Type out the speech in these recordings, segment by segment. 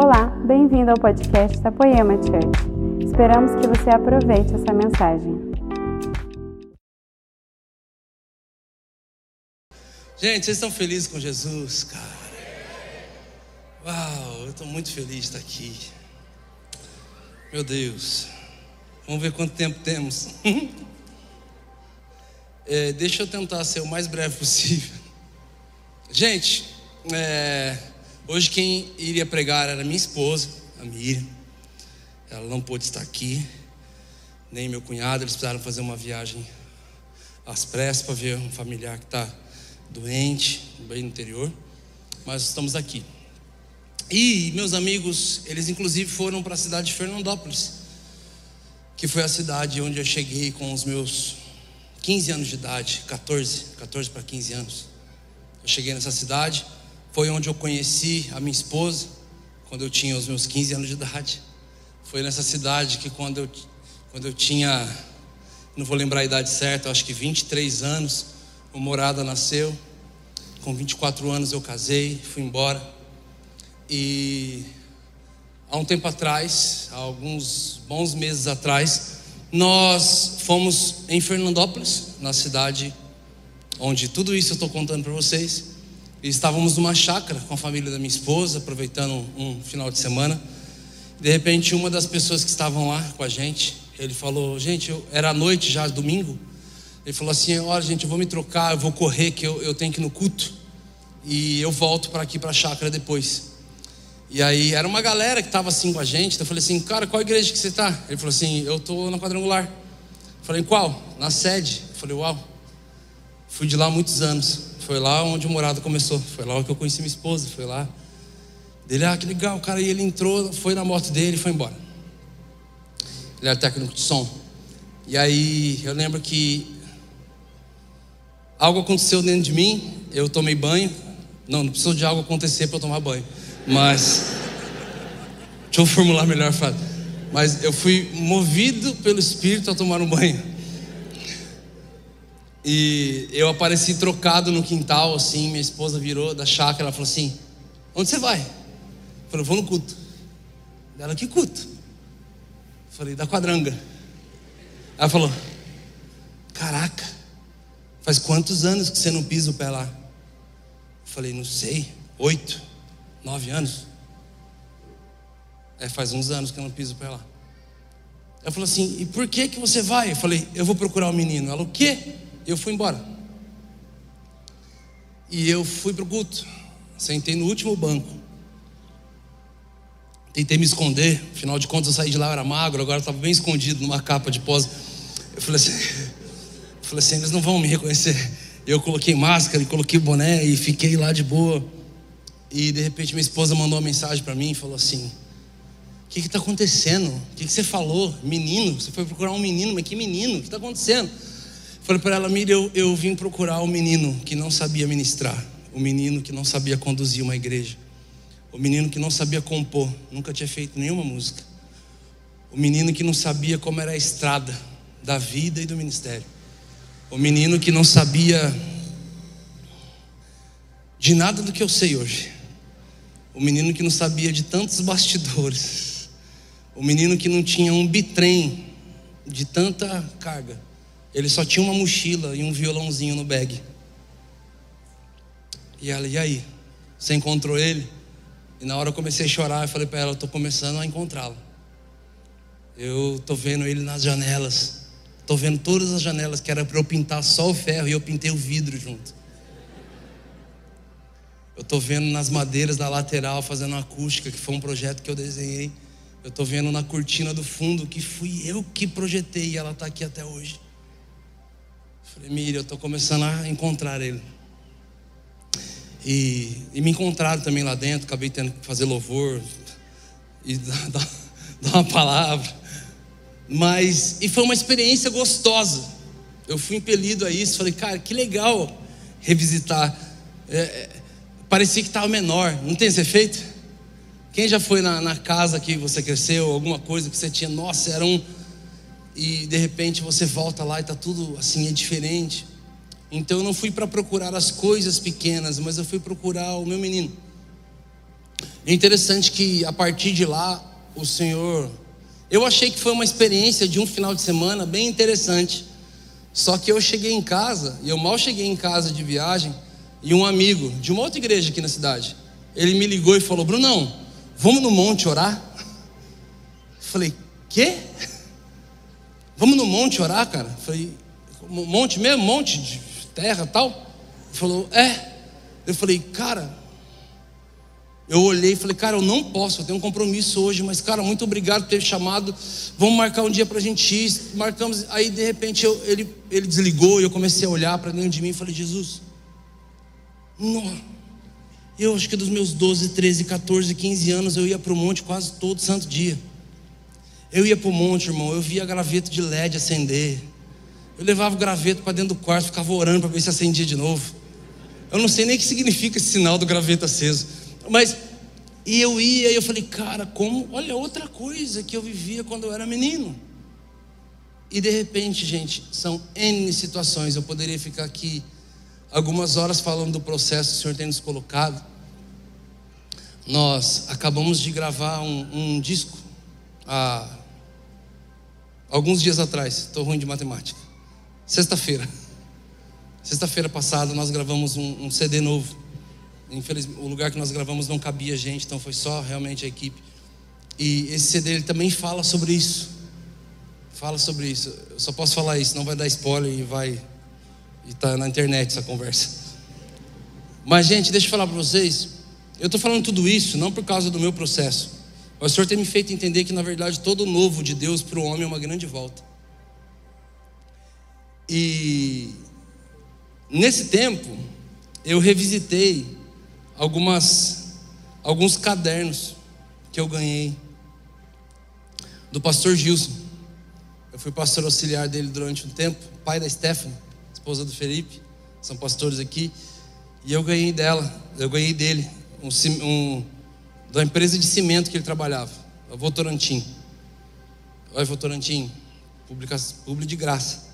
Olá, bem-vindo ao podcast da Poema Church. Esperamos que você aproveite essa mensagem. Gente, vocês estão felizes com Jesus, cara? Uau, eu estou muito feliz de estar aqui. Meu Deus, vamos ver quanto tempo temos. é, deixa eu tentar ser o mais breve possível. Gente, é, hoje quem iria pregar era minha esposa, a Miriam. Ela não pôde estar aqui, nem meu cunhado. Eles precisaram fazer uma viagem às pressas para ver um familiar que está doente, bem no interior. Mas estamos aqui. E meus amigos, eles inclusive foram para a cidade de Fernandópolis, que foi a cidade onde eu cheguei com os meus 15 anos de idade, 14, 14 para 15 anos. Eu cheguei nessa cidade, foi onde eu conheci a minha esposa, quando eu tinha os meus 15 anos de idade. Foi nessa cidade que quando eu, quando eu tinha, não vou lembrar a idade certa, acho que 23 anos, o Morada nasceu. Com 24 anos eu casei, fui embora. E há um tempo atrás, há alguns bons meses atrás, nós fomos em Fernandópolis, na cidade onde tudo isso eu estou contando para vocês. E estávamos numa chácara com a família da minha esposa, aproveitando um final de semana. De repente, uma das pessoas que estavam lá com a gente, ele falou: Gente, eu, era noite já, domingo. Ele falou assim: Olha, gente, eu vou me trocar, eu vou correr, que eu, eu tenho que ir no culto. E eu volto para aqui, para a chácara depois. E aí, era uma galera que estava assim com a gente. Então eu falei assim: Cara, qual igreja que você está? Ele falou assim: Eu estou na quadrangular. Eu falei: Qual? Na sede. Eu falei: Uau. Fui de lá há muitos anos. Foi lá onde o morado começou. Foi lá que eu conheci minha esposa. Foi lá. Ele, ah, que legal, cara. E ele entrou, foi na moto dele e foi embora. Ele era técnico de som. E aí eu lembro que algo aconteceu dentro de mim. Eu tomei banho. Não, não precisou de algo acontecer para eu tomar banho. Mas. Deixa eu formular melhor a frase. Mas eu fui movido pelo Espírito a tomar um banho. E eu apareci trocado no quintal, assim, minha esposa virou da chácara, ela falou assim, onde você vai? Eu falei, vou no culto. Ela, que culto? Eu falei, da quadranga. Ela falou, caraca, faz quantos anos que você não pisa o pé lá? Eu falei, não sei, oito, nove anos. É, faz uns anos que eu não piso o pé lá. Ela falou assim, e por que que você vai? Eu falei, eu vou procurar o menino. Ela, o quê? Eu fui embora. E eu fui para o culto. Sentei no último banco. Tentei me esconder. Afinal de contas, eu saí de lá, eu era magro. Agora estava bem escondido numa capa de pós. Eu falei assim: eu falei assim, eles não vão me reconhecer. Eu coloquei máscara e coloquei boné e fiquei lá de boa. E de repente minha esposa mandou uma mensagem para mim e falou assim: O que está acontecendo? O que, que, você falou? Menino? Você foi procurar um menino, mas que menino? O que está acontecendo? Falei para ela, Miriam, eu, eu vim procurar o um menino que não sabia ministrar, o um menino que não sabia conduzir uma igreja, o um menino que não sabia compor, nunca tinha feito nenhuma música, o menino que não sabia como era a estrada da vida e do ministério, o menino que não sabia de nada do que eu sei hoje, o menino que não sabia de tantos bastidores, o menino que não tinha um bitrem de tanta carga ele só tinha uma mochila e um violãozinho no bag. E ela, e aí? Você encontrou ele? E na hora eu comecei a chorar e falei para ela, eu estou começando a encontrá-lo. Eu estou vendo ele nas janelas. Estou vendo todas as janelas que era para eu pintar só o ferro e eu pintei o vidro junto. Eu estou vendo nas madeiras da lateral fazendo acústica, que foi um projeto que eu desenhei. Eu estou vendo na cortina do fundo que fui eu que projetei e ela está aqui até hoje. Falei, Miriam, eu estou começando a encontrar ele. E, e, me encontraram também lá dentro, acabei tendo que fazer louvor e dar, dar, dar uma palavra. Mas, e foi uma experiência gostosa. Eu fui impelido a isso, falei, cara, que legal revisitar. É, é, parecia que estava menor, não tem esse efeito? Quem já foi na, na casa que você cresceu, alguma coisa que você tinha, nossa, era um e de repente você volta lá e está tudo assim, é diferente. Então eu não fui para procurar as coisas pequenas, mas eu fui procurar o meu menino. É interessante que a partir de lá, o Senhor. Eu achei que foi uma experiência de um final de semana bem interessante. Só que eu cheguei em casa, e eu mal cheguei em casa de viagem, e um amigo de uma outra igreja aqui na cidade, ele me ligou e falou: Brunão, vamos no monte orar? Falei: Quê? Vamos no monte orar, cara? Falei: Monte mesmo? Monte de terra tal? Ele falou: É. Eu falei: Cara, eu olhei e falei, cara, eu não posso, eu tenho um compromisso hoje, mas, cara, muito obrigado por ter chamado. Vamos marcar um dia para a gente ir. Marcamos. Aí, de repente, eu, ele, ele desligou e eu comecei a olhar para dentro de mim e falei, Jesus, não. Eu acho que dos meus 12, 13, 14, 15 anos eu ia para o monte quase todo santo dia. Eu ia para o monte, irmão, eu via graveto de LED acender. Eu levava o graveto para dentro do quarto, ficava orando para ver se acendia de novo. Eu não sei nem o que significa esse sinal do graveto aceso. Mas, e eu ia e eu falei, cara, como, olha outra coisa que eu vivia quando eu era menino. E de repente, gente, são N situações. Eu poderia ficar aqui algumas horas falando do processo que o Senhor tem nos colocado. Nós acabamos de gravar um, um disco há alguns dias atrás. Estou ruim de matemática. Sexta-feira. Sexta-feira passada nós gravamos um, um CD novo. Infelizmente, o lugar que nós gravamos não cabia gente, então foi só realmente a equipe. E esse CD ele também fala sobre isso. Fala sobre isso. Eu só posso falar isso, não vai dar spoiler e vai e tá na internet essa conversa. Mas gente, deixa eu falar para vocês. Eu estou falando tudo isso não por causa do meu processo. Mas o Senhor tem me feito entender que na verdade todo novo de Deus para o homem é uma grande volta. E nesse tempo eu revisitei algumas alguns cadernos que eu ganhei do pastor Gilson. Eu fui pastor auxiliar dele durante um tempo, pai da Stephanie, esposa do Felipe, são pastores aqui, e eu ganhei dela, eu ganhei dele um, um da empresa de cimento que ele trabalhava, a Votorantim. Olha, Votorantim, público de graça.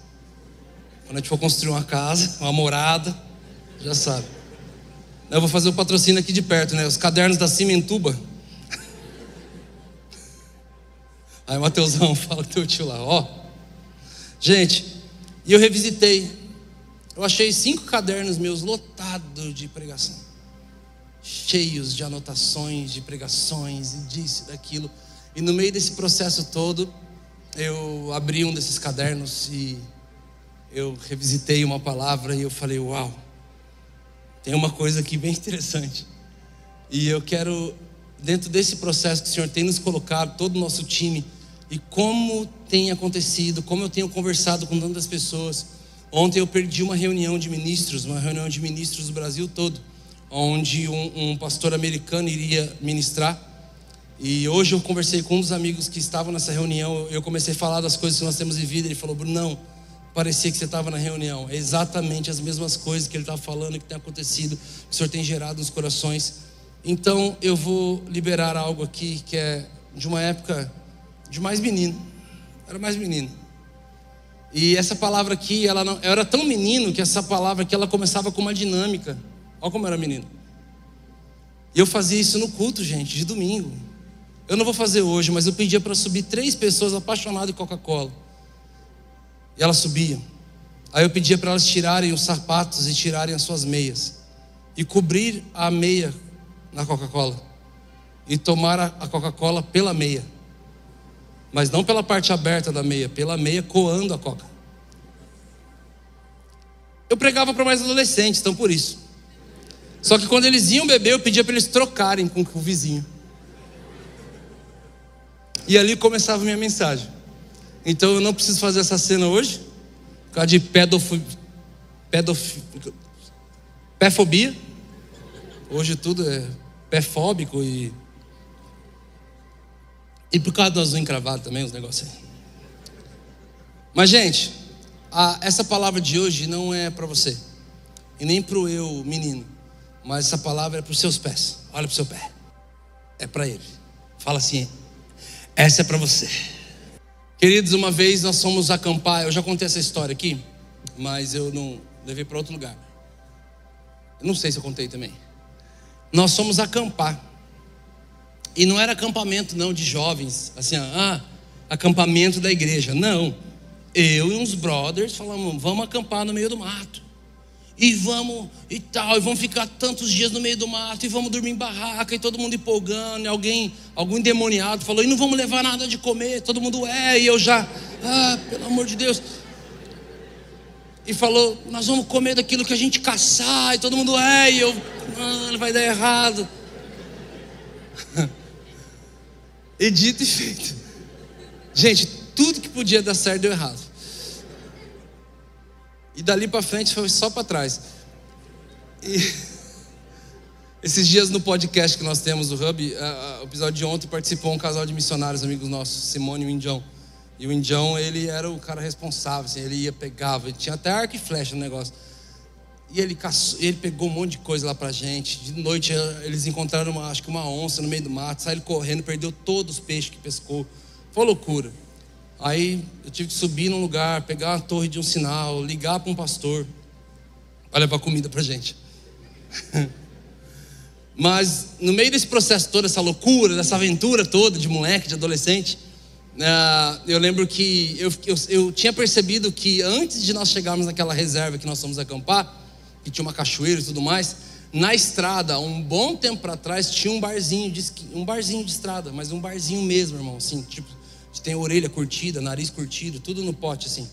Quando a gente for construir uma casa, uma morada, já sabe. Eu vou fazer o patrocínio aqui de perto, né? Os cadernos da Cimentuba. Aí Mateusão fala que teu tio lá, ó. Gente, e eu revisitei. Eu achei cinco cadernos meus lotados de pregação. Cheios de anotações, de pregações, e disso, daquilo. E no meio desse processo todo, eu abri um desses cadernos e eu revisitei uma palavra e eu falei, uau tem uma coisa aqui bem interessante. E eu quero, dentro desse processo que o Senhor tem nos colocado, todo o nosso time, e como tem acontecido, como eu tenho conversado com tantas pessoas. Ontem eu perdi uma reunião de ministros, uma reunião de ministros do Brasil todo, onde um, um pastor americano iria ministrar. E hoje eu conversei com um dos amigos que estavam nessa reunião. Eu comecei a falar das coisas que nós temos vivido. Ele falou: Brunão, parecia que você estava na reunião. É exatamente as mesmas coisas que ele estava falando, que tem acontecido, que o Senhor tem gerado nos corações. Então eu vou liberar algo aqui que é de uma época de mais menino. Era mais menino. E essa palavra aqui, ela não, eu era tão menino que essa palavra aqui ela começava com uma dinâmica. Olha como era menino. E eu fazia isso no culto, gente, de domingo. Eu não vou fazer hoje, mas eu pedia para subir três pessoas apaixonadas em Coca-Cola. E elas subiam. Aí eu pedia para elas tirarem os sapatos e tirarem as suas meias. E cobrir a meia na Coca-Cola. E tomar a Coca-Cola pela meia. Mas não pela parte aberta da meia, pela meia coando a Coca. Eu pregava para mais adolescentes, então por isso. Só que quando eles iam beber, eu pedia para eles trocarem com o vizinho. E ali começava minha mensagem. Então eu não preciso fazer essa cena hoje, por causa de pedofobia. Hoje tudo é pé-fóbico e. E por causa do azul encravado também, os negócios aí. Mas, gente, a, essa palavra de hoje não é para você, e nem para o eu, menino, mas essa palavra é para os seus pés. Olha para o seu pé, é para ele. Fala assim: essa é para você. Queridos, uma vez nós fomos acampar, eu já contei essa história aqui, mas eu não levei para outro lugar. Eu não sei se eu contei também. Nós fomos acampar E não era acampamento não de jovens, assim, ah, acampamento da igreja. Não. Eu e uns brothers falamos, vamos acampar no meio do mato. E vamos e tal, e vamos ficar tantos dias no meio do mato, e vamos dormir em barraca, e todo mundo empolgando, e alguém, algum endemoniado falou, e não vamos levar nada de comer, todo mundo é, e eu já, ah, pelo amor de Deus. E falou, nós vamos comer daquilo que a gente caçar, e todo mundo é, e eu, ah, vai dar errado. e dito e feito. Gente, tudo que podia dar certo deu errado. E dali para frente foi só para trás. E esses dias no podcast que nós temos do Hub, o episódio de ontem participou um casal de missionários, amigos nossos, Simone e o Indião. E o Indião, ele era o cara responsável, assim, ele ia, pegava, ele tinha até arco e flecha no negócio. E ele, caçou, ele pegou um monte de coisa lá pra gente. De noite eles encontraram, uma, acho que uma onça no meio do mato, saiu correndo, perdeu todos os peixes que pescou. Foi loucura. Aí eu tive que subir num lugar, pegar uma torre de um sinal, ligar para um pastor para levar comida para gente. Mas no meio desse processo todo, essa loucura, dessa aventura toda de moleque, de adolescente, uh, eu lembro que eu, eu, eu, tinha percebido que antes de nós chegarmos naquela reserva que nós fomos acampar, que tinha uma cachoeira e tudo mais, na estrada, um bom tempo para trás, tinha um barzinho de, um barzinho de estrada, mas um barzinho mesmo, irmão, assim, tipo tem orelha curtida, nariz curtido, tudo no pote assim.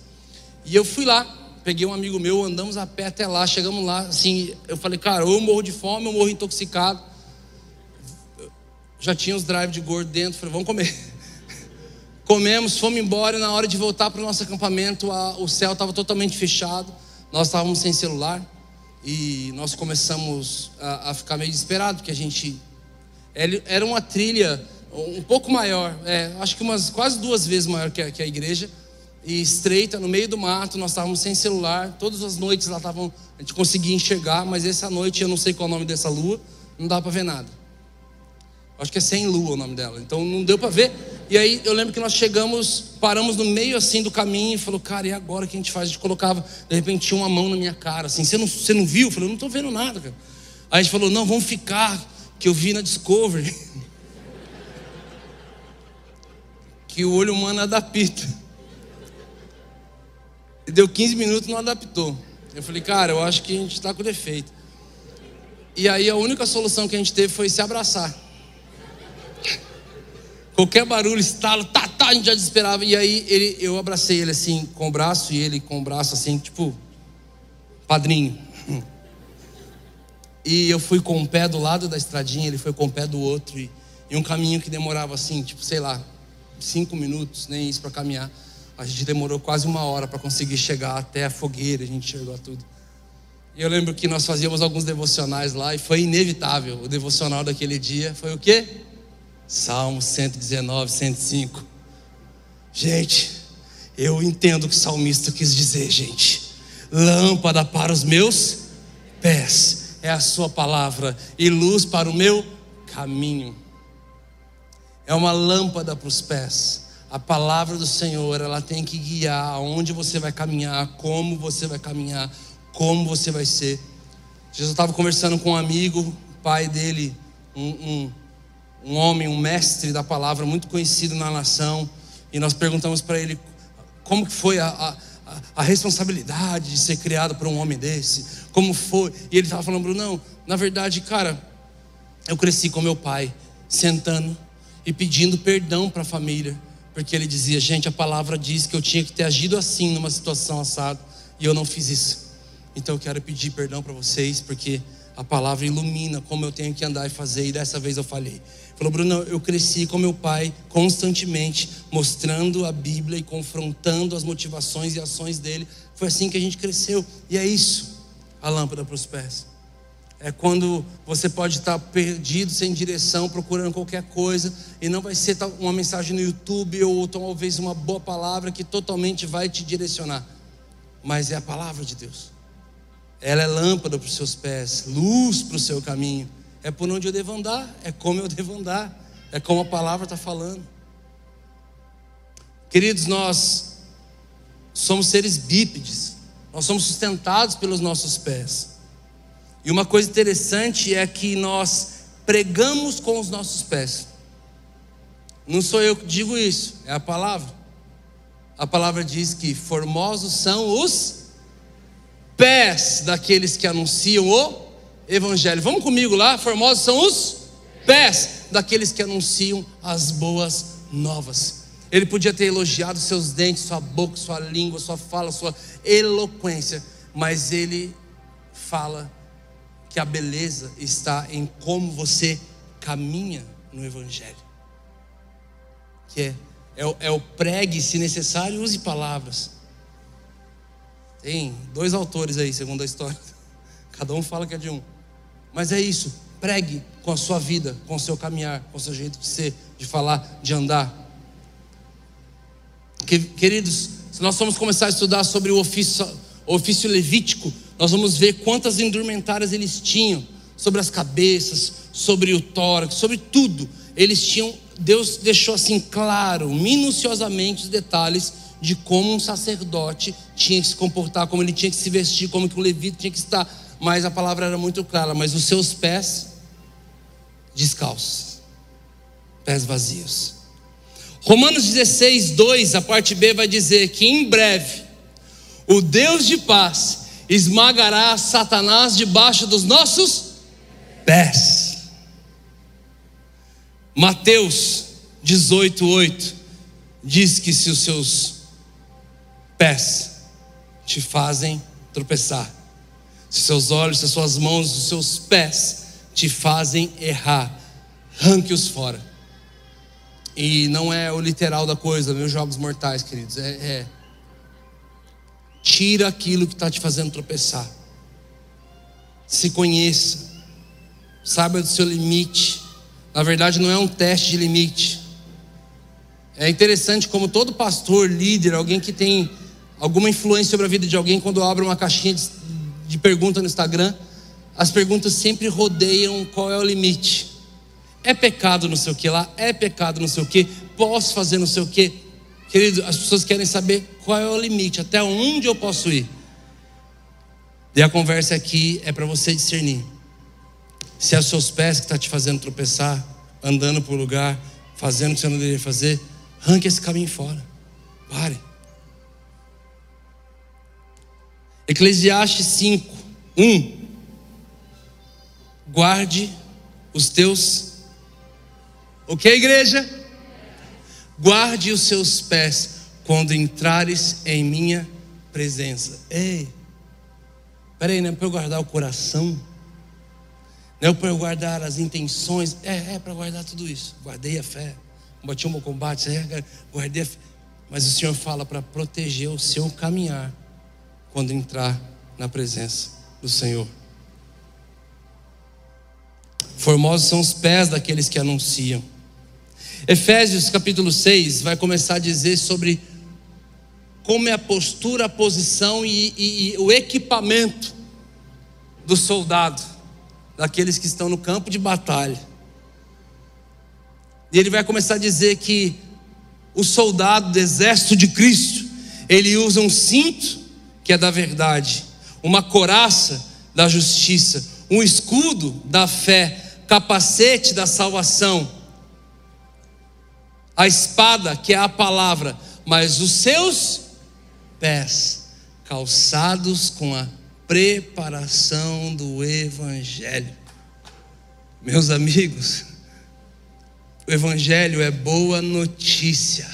E eu fui lá, peguei um amigo meu, andamos a pé até lá, chegamos lá, assim, eu falei, cara, ou eu morro de fome, eu morro intoxicado. Já tinha os drive de gordo dentro, falei, vamos comer. Comemos, fomos embora, e na hora de voltar para o nosso acampamento, a, o céu estava totalmente fechado, nós estávamos sem celular, e nós começamos a, a ficar meio desesperados, porque a gente. Era uma trilha um pouco maior, é, acho que umas quase duas vezes maior que a, que a, igreja, e estreita, no meio do mato, nós estávamos sem celular, todas as noites lá estavam, a gente conseguia enxergar, mas essa noite eu não sei qual é o nome dessa lua, não dava para ver nada. Acho que é sem lua o nome dela, então não deu para ver. E aí eu lembro que nós chegamos, paramos no meio assim do caminho e falou, cara, e agora o que a gente faz? A gente colocava, de repente tinha uma mão na minha cara, assim, você não, você não viu? Eu falei, eu não estou vendo nada, cara. Aí a gente falou, não, vamos ficar, que eu vi na Discovery. que o olho humano adapta. Deu 15 minutos não adaptou. Eu falei, cara, eu acho que a gente está com defeito. E aí a única solução que a gente teve foi se abraçar. Qualquer barulho, estalo, tá, tá, a gente já desesperava. E aí ele, eu abracei ele assim com o braço e ele com o braço assim, tipo, padrinho. E eu fui com o pé do lado da estradinha, ele foi com o pé do outro. E, e um caminho que demorava assim, tipo, sei lá, cinco minutos, nem isso para caminhar. A gente demorou quase uma hora para conseguir chegar até a fogueira, a gente chegou a tudo. E eu lembro que nós fazíamos alguns devocionais lá e foi inevitável. O devocional daquele dia foi o quê? Salmo 119, 105. Gente, eu entendo o que o salmista quis dizer, gente. Lâmpada para os meus pés é a sua palavra e luz para o meu caminho é uma lâmpada para os pés. A palavra do Senhor, ela tem que guiar aonde você vai caminhar, como você vai caminhar, como você vai ser. Jesus estava conversando com um amigo, pai dele, um, um, um homem, um mestre da palavra, muito conhecido na nação, e nós perguntamos para ele como que foi a, a, a, responsabilidade de ser criado por um homem desse, como foi, e ele estava falando, Bruno, não, na verdade, cara, eu cresci com meu pai, sentando e pedindo perdão para a família, porque ele dizia: gente, a palavra diz que eu tinha que ter agido assim numa situação assada e eu não fiz isso. Então eu quero pedir perdão para vocês, porque a palavra ilumina como eu tenho que andar e fazer, e dessa vez eu falhei. Falou, Bruno, eu cresci com meu pai constantemente, mostrando a Bíblia e confrontando as motivações e ações dele. Foi assim que a gente cresceu, e é isso a lâmpada para os pés. É quando você pode estar perdido, sem direção, procurando qualquer coisa, e não vai ser uma mensagem no YouTube ou talvez uma boa palavra que totalmente vai te direcionar, mas é a palavra de Deus. Ela é lâmpada para os seus pés, luz para o seu caminho. É por onde eu devo andar, é como eu devo andar, é como a palavra está falando. Queridos, nós somos seres bípedes, nós somos sustentados pelos nossos pés. E uma coisa interessante é que nós pregamos com os nossos pés. Não sou eu que digo isso, é a palavra. A palavra diz que formosos são os pés daqueles que anunciam o evangelho. Vamos comigo lá, formosos são os pés daqueles que anunciam as boas novas. Ele podia ter elogiado seus dentes, sua boca, sua língua, sua fala, sua eloquência, mas ele fala que a beleza está em como você caminha no Evangelho. Que é, é, é o pregue, se necessário, use palavras. Tem dois autores aí, segundo a história. Cada um fala que é de um. Mas é isso. Pregue com a sua vida, com o seu caminhar, com o seu jeito de ser, de falar, de andar. Queridos, se nós formos começar a estudar sobre o ofício, o ofício levítico, nós vamos ver quantas indumentárias eles tinham sobre as cabeças, sobre o tórax, sobre tudo. Eles tinham, Deus deixou assim claro, minuciosamente os detalhes de como um sacerdote tinha que se comportar, como ele tinha que se vestir, como que o levita tinha que estar. Mas a palavra era muito clara, mas os seus pés descalços, pés vazios. Romanos 16, 2, a parte B vai dizer que em breve o Deus de paz esmagará Satanás debaixo dos nossos pés. Mateus 18, 8 diz que se os seus pés te fazem tropeçar, se seus olhos, se as suas mãos, os seus pés te fazem errar, ranque-os fora. E não é o literal da coisa, meus jogos mortais, queridos. É, é tira aquilo que está te fazendo tropeçar. Se conheça, saiba do seu limite. Na verdade, não é um teste de limite. É interessante como todo pastor, líder, alguém que tem alguma influência sobre a vida de alguém, quando abre uma caixinha de, de pergunta no Instagram, as perguntas sempre rodeiam qual é o limite. É pecado não sei o que lá, é pecado não sei o que, posso fazer não sei o que. Querido, as pessoas querem saber qual é o limite, até onde eu posso ir. E a conversa aqui é para você discernir. Se é os seus pés que está te fazendo tropeçar, andando por lugar, fazendo o que você não deveria fazer, arranque esse caminho fora. Pare. Eclesiastes 5, 1. Guarde os teus Ok, igreja? Guarde os seus pés quando entrares em minha presença. Ei, peraí, não é para eu guardar o coração? Não é para eu guardar as intenções? É, é para guardar tudo isso. Guardei a fé, combati o meu combate, é, guardei a fé. Mas o Senhor fala para proteger o seu caminhar quando entrar na presença do Senhor. Formosos são os pés daqueles que anunciam. Efésios capítulo 6 vai começar a dizer sobre como é a postura, a posição e, e, e o equipamento do soldado, daqueles que estão no campo de batalha. E ele vai começar a dizer que o soldado do exército de Cristo, ele usa um cinto, que é da verdade, uma coraça da justiça, um escudo da fé, capacete da salvação a espada, que é a palavra, mas os seus pés calçados com a preparação do Evangelho. Meus amigos, o Evangelho é boa notícia.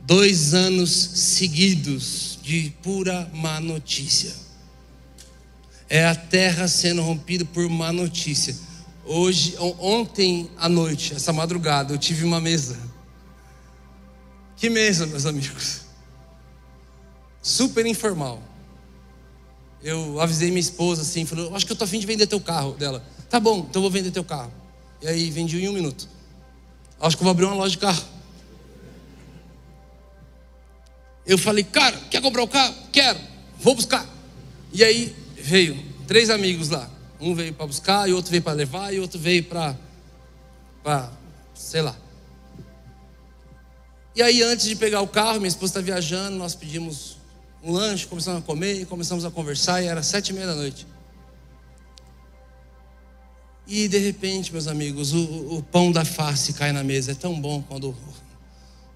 Dois anos seguidos de pura má notícia. É a terra sendo rompida por má notícia Hoje, ontem à noite, essa madrugada, eu tive uma mesa. Que mesa, meus amigos? Super informal. Eu avisei minha esposa assim, falou: Acho que eu tô afim de vender teu carro dela. Tá bom, então eu vou vender teu carro. E aí vendi em um minuto. Acho que eu vou abrir uma loja de carro. Eu falei, cara, quer comprar o carro? Quero, vou buscar. E aí veio três amigos lá. Um veio para buscar, e outro veio para levar, e outro veio para, sei lá. E aí, antes de pegar o carro, minha esposa está viajando, nós pedimos um lanche, começamos a comer, começamos a conversar, e era sete e meia da noite. E de repente, meus amigos, o, o pão da face cai na mesa. É tão bom quando o,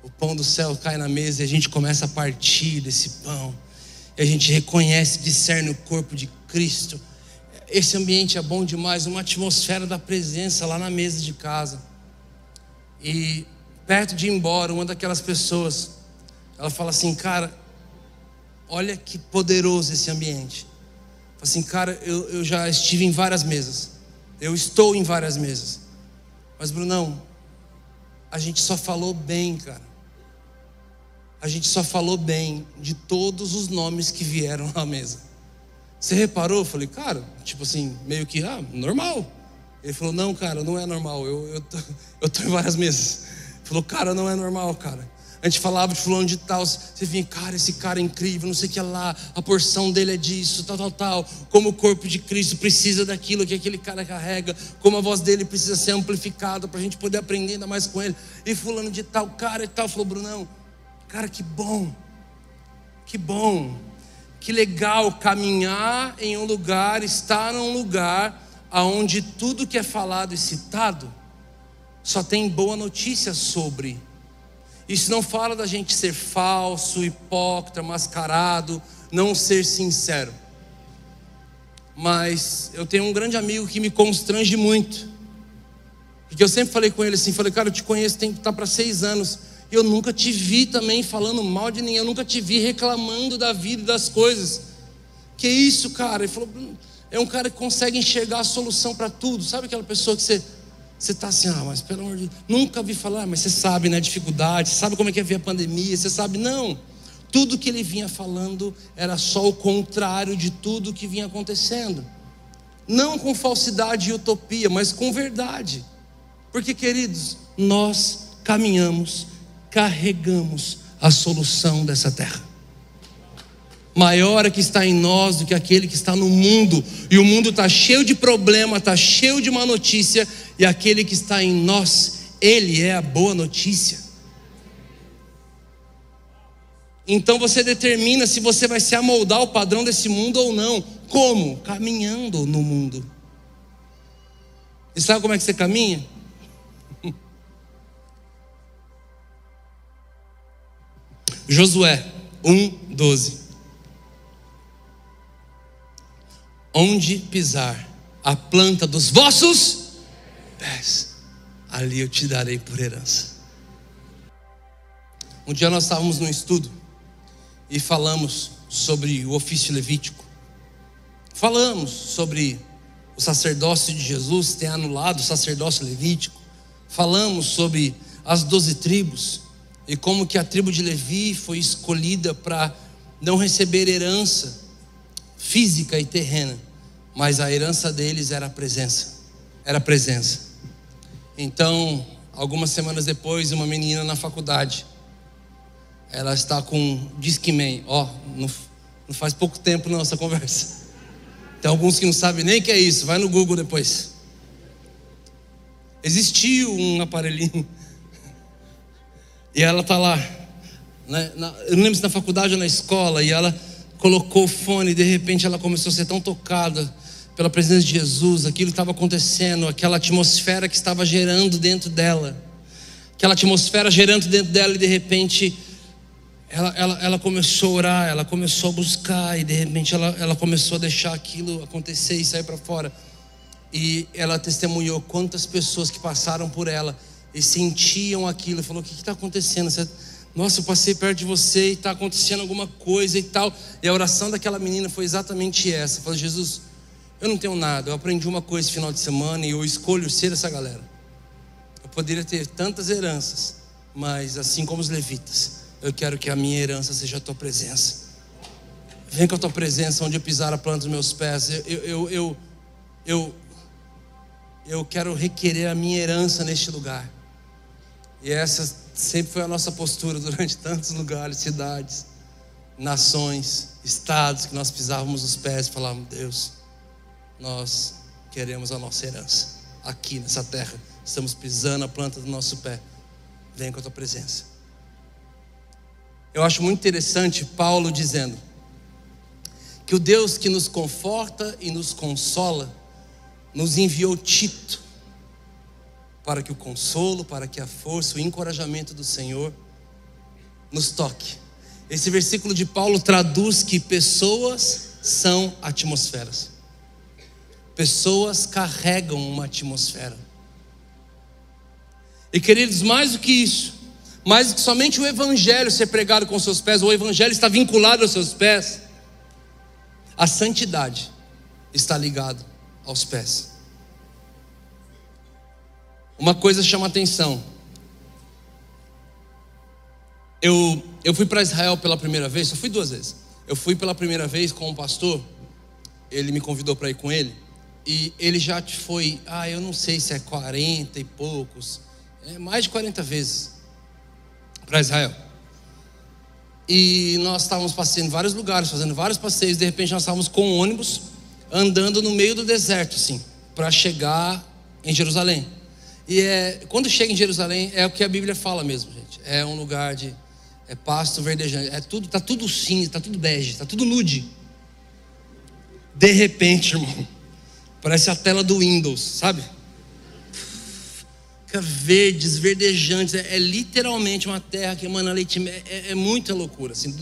o pão do céu cai na mesa e a gente começa a partir desse pão. E a gente reconhece, discerne o corpo de Cristo. Esse ambiente é bom demais, uma atmosfera da presença lá na mesa de casa. E perto de ir embora, uma daquelas pessoas, ela fala assim, cara, olha que poderoso esse ambiente. Fala assim, cara, eu, eu já estive em várias mesas. Eu estou em várias mesas. Mas, Brunão, a gente só falou bem, cara. A gente só falou bem de todos os nomes que vieram à mesa. Você reparou? Eu falei, cara, tipo assim, meio que, ah, normal. Ele falou, não, cara, não é normal. Eu, eu, tô, eu tô em várias mesas. Ele falou, cara, não é normal, cara. A gente falava de fulano de tal, você vinha, cara, esse cara é incrível, não sei o que lá, a porção dele é disso, tal, tal, tal. Como o corpo de Cristo precisa daquilo que aquele cara carrega, como a voz dele precisa ser amplificada para a gente poder aprender ainda mais com ele. E fulano de tal, cara e tal, falou, Brunão, cara, que bom, que bom, que legal caminhar em um lugar, estar num lugar aonde tudo que é falado e citado só tem boa notícia sobre isso não fala da gente ser falso, hipócrita, mascarado, não ser sincero. Mas eu tenho um grande amigo que me constrange muito. Porque eu sempre falei com ele assim, falei, cara, eu te conheço, tem que estar para seis anos. Eu nunca te vi também falando mal de ninguém, eu nunca te vi reclamando da vida e das coisas. Que isso, cara? Ele falou, é um cara que consegue enxergar a solução para tudo. Sabe aquela pessoa que você você está assim, ah, mas pelo amor de Deus, nunca vi falar, mas você sabe, né, dificuldade, você sabe como é que ver a pandemia, você sabe, não. Tudo que ele vinha falando era só o contrário de tudo que vinha acontecendo. Não com falsidade e utopia, mas com verdade. Porque, queridos, nós caminhamos, carregamos a solução dessa terra maior é que está em nós do que aquele que está no mundo. E o mundo está cheio de problema, está cheio de má notícia, e aquele que está em nós, ele é a boa notícia. Então você determina se você vai se amoldar ao padrão desse mundo ou não. Como? Caminhando no mundo. E sabe como é que você caminha? Josué 1, 12. onde pisar a planta dos vossos pés, ali eu te darei por herança. Um dia nós estávamos num estudo e falamos sobre o ofício levítico. Falamos sobre o sacerdócio de Jesus ter anulado o sacerdócio levítico. Falamos sobre as doze tribos e como que a tribo de Levi foi escolhida para não receber herança física e terrena, mas a herança deles era a presença. Era a presença. Então, algumas semanas depois, uma menina na faculdade, ela está com Discman. Ó, oh, não, não faz pouco tempo não essa conversa. Tem alguns que não sabem nem o que é isso. Vai no Google depois. Existiu um aparelhinho. E ela está lá. Né, na, eu não lembro se na faculdade ou na escola. E ela colocou o fone e de repente ela começou a ser tão tocada pela presença de Jesus, aquilo que estava acontecendo, aquela atmosfera que estava gerando dentro dela, aquela atmosfera gerando dentro dela e de repente ela, ela, ela começou a orar, ela começou a buscar e de repente ela, ela começou a deixar aquilo acontecer e sair para fora. E ela testemunhou quantas pessoas que passaram por ela e sentiam aquilo, falou: O que está acontecendo? Você nossa, eu passei perto de você e está acontecendo alguma coisa e tal. E a oração daquela menina foi exatamente essa: Falou, Jesus, eu não tenho nada, eu aprendi uma coisa esse final de semana e eu escolho ser essa galera. Eu poderia ter tantas heranças, mas assim como os levitas, eu quero que a minha herança seja a tua presença. Vem com a tua presença onde eu pisar a planta dos meus pés. Eu, eu, eu, eu, eu quero requerer a minha herança neste lugar. E essa sempre foi a nossa postura durante tantos lugares, cidades, nações, estados que nós pisávamos os pés e falávamos: Deus, nós queremos a nossa herança aqui nessa terra. Estamos pisando a planta do nosso pé. Vem com a tua presença. Eu acho muito interessante Paulo dizendo que o Deus que nos conforta e nos consola nos enviou Tito para que o consolo, para que a força, o encorajamento do Senhor nos toque. Esse versículo de Paulo traduz que pessoas são atmosferas. Pessoas carregam uma atmosfera. E queridos, mais do que isso, mais do que somente o evangelho ser pregado com seus pés, ou o evangelho está vinculado aos seus pés, a santidade está ligado aos pés. Uma coisa chama atenção. Eu, eu fui para Israel pela primeira vez, só fui duas vezes. Eu fui pela primeira vez com um pastor, ele me convidou para ir com ele, e ele já foi, ah, eu não sei se é 40 e poucos, é mais de 40 vezes para Israel. E nós estávamos passeando em vários lugares, fazendo vários passeios, de repente nós estávamos com um ônibus andando no meio do deserto, assim, para chegar em Jerusalém. E é, quando chega em Jerusalém, é o que a Bíblia fala mesmo, gente. É um lugar de é pasto verdejante, é tudo, tá tudo cinza, tá tudo bege, tá tudo nude. De repente, irmão, parece a tela do Windows, sabe? Fica verdes, verdejantes, é, é literalmente uma terra que emana leite, é, é, é muita loucura, assim,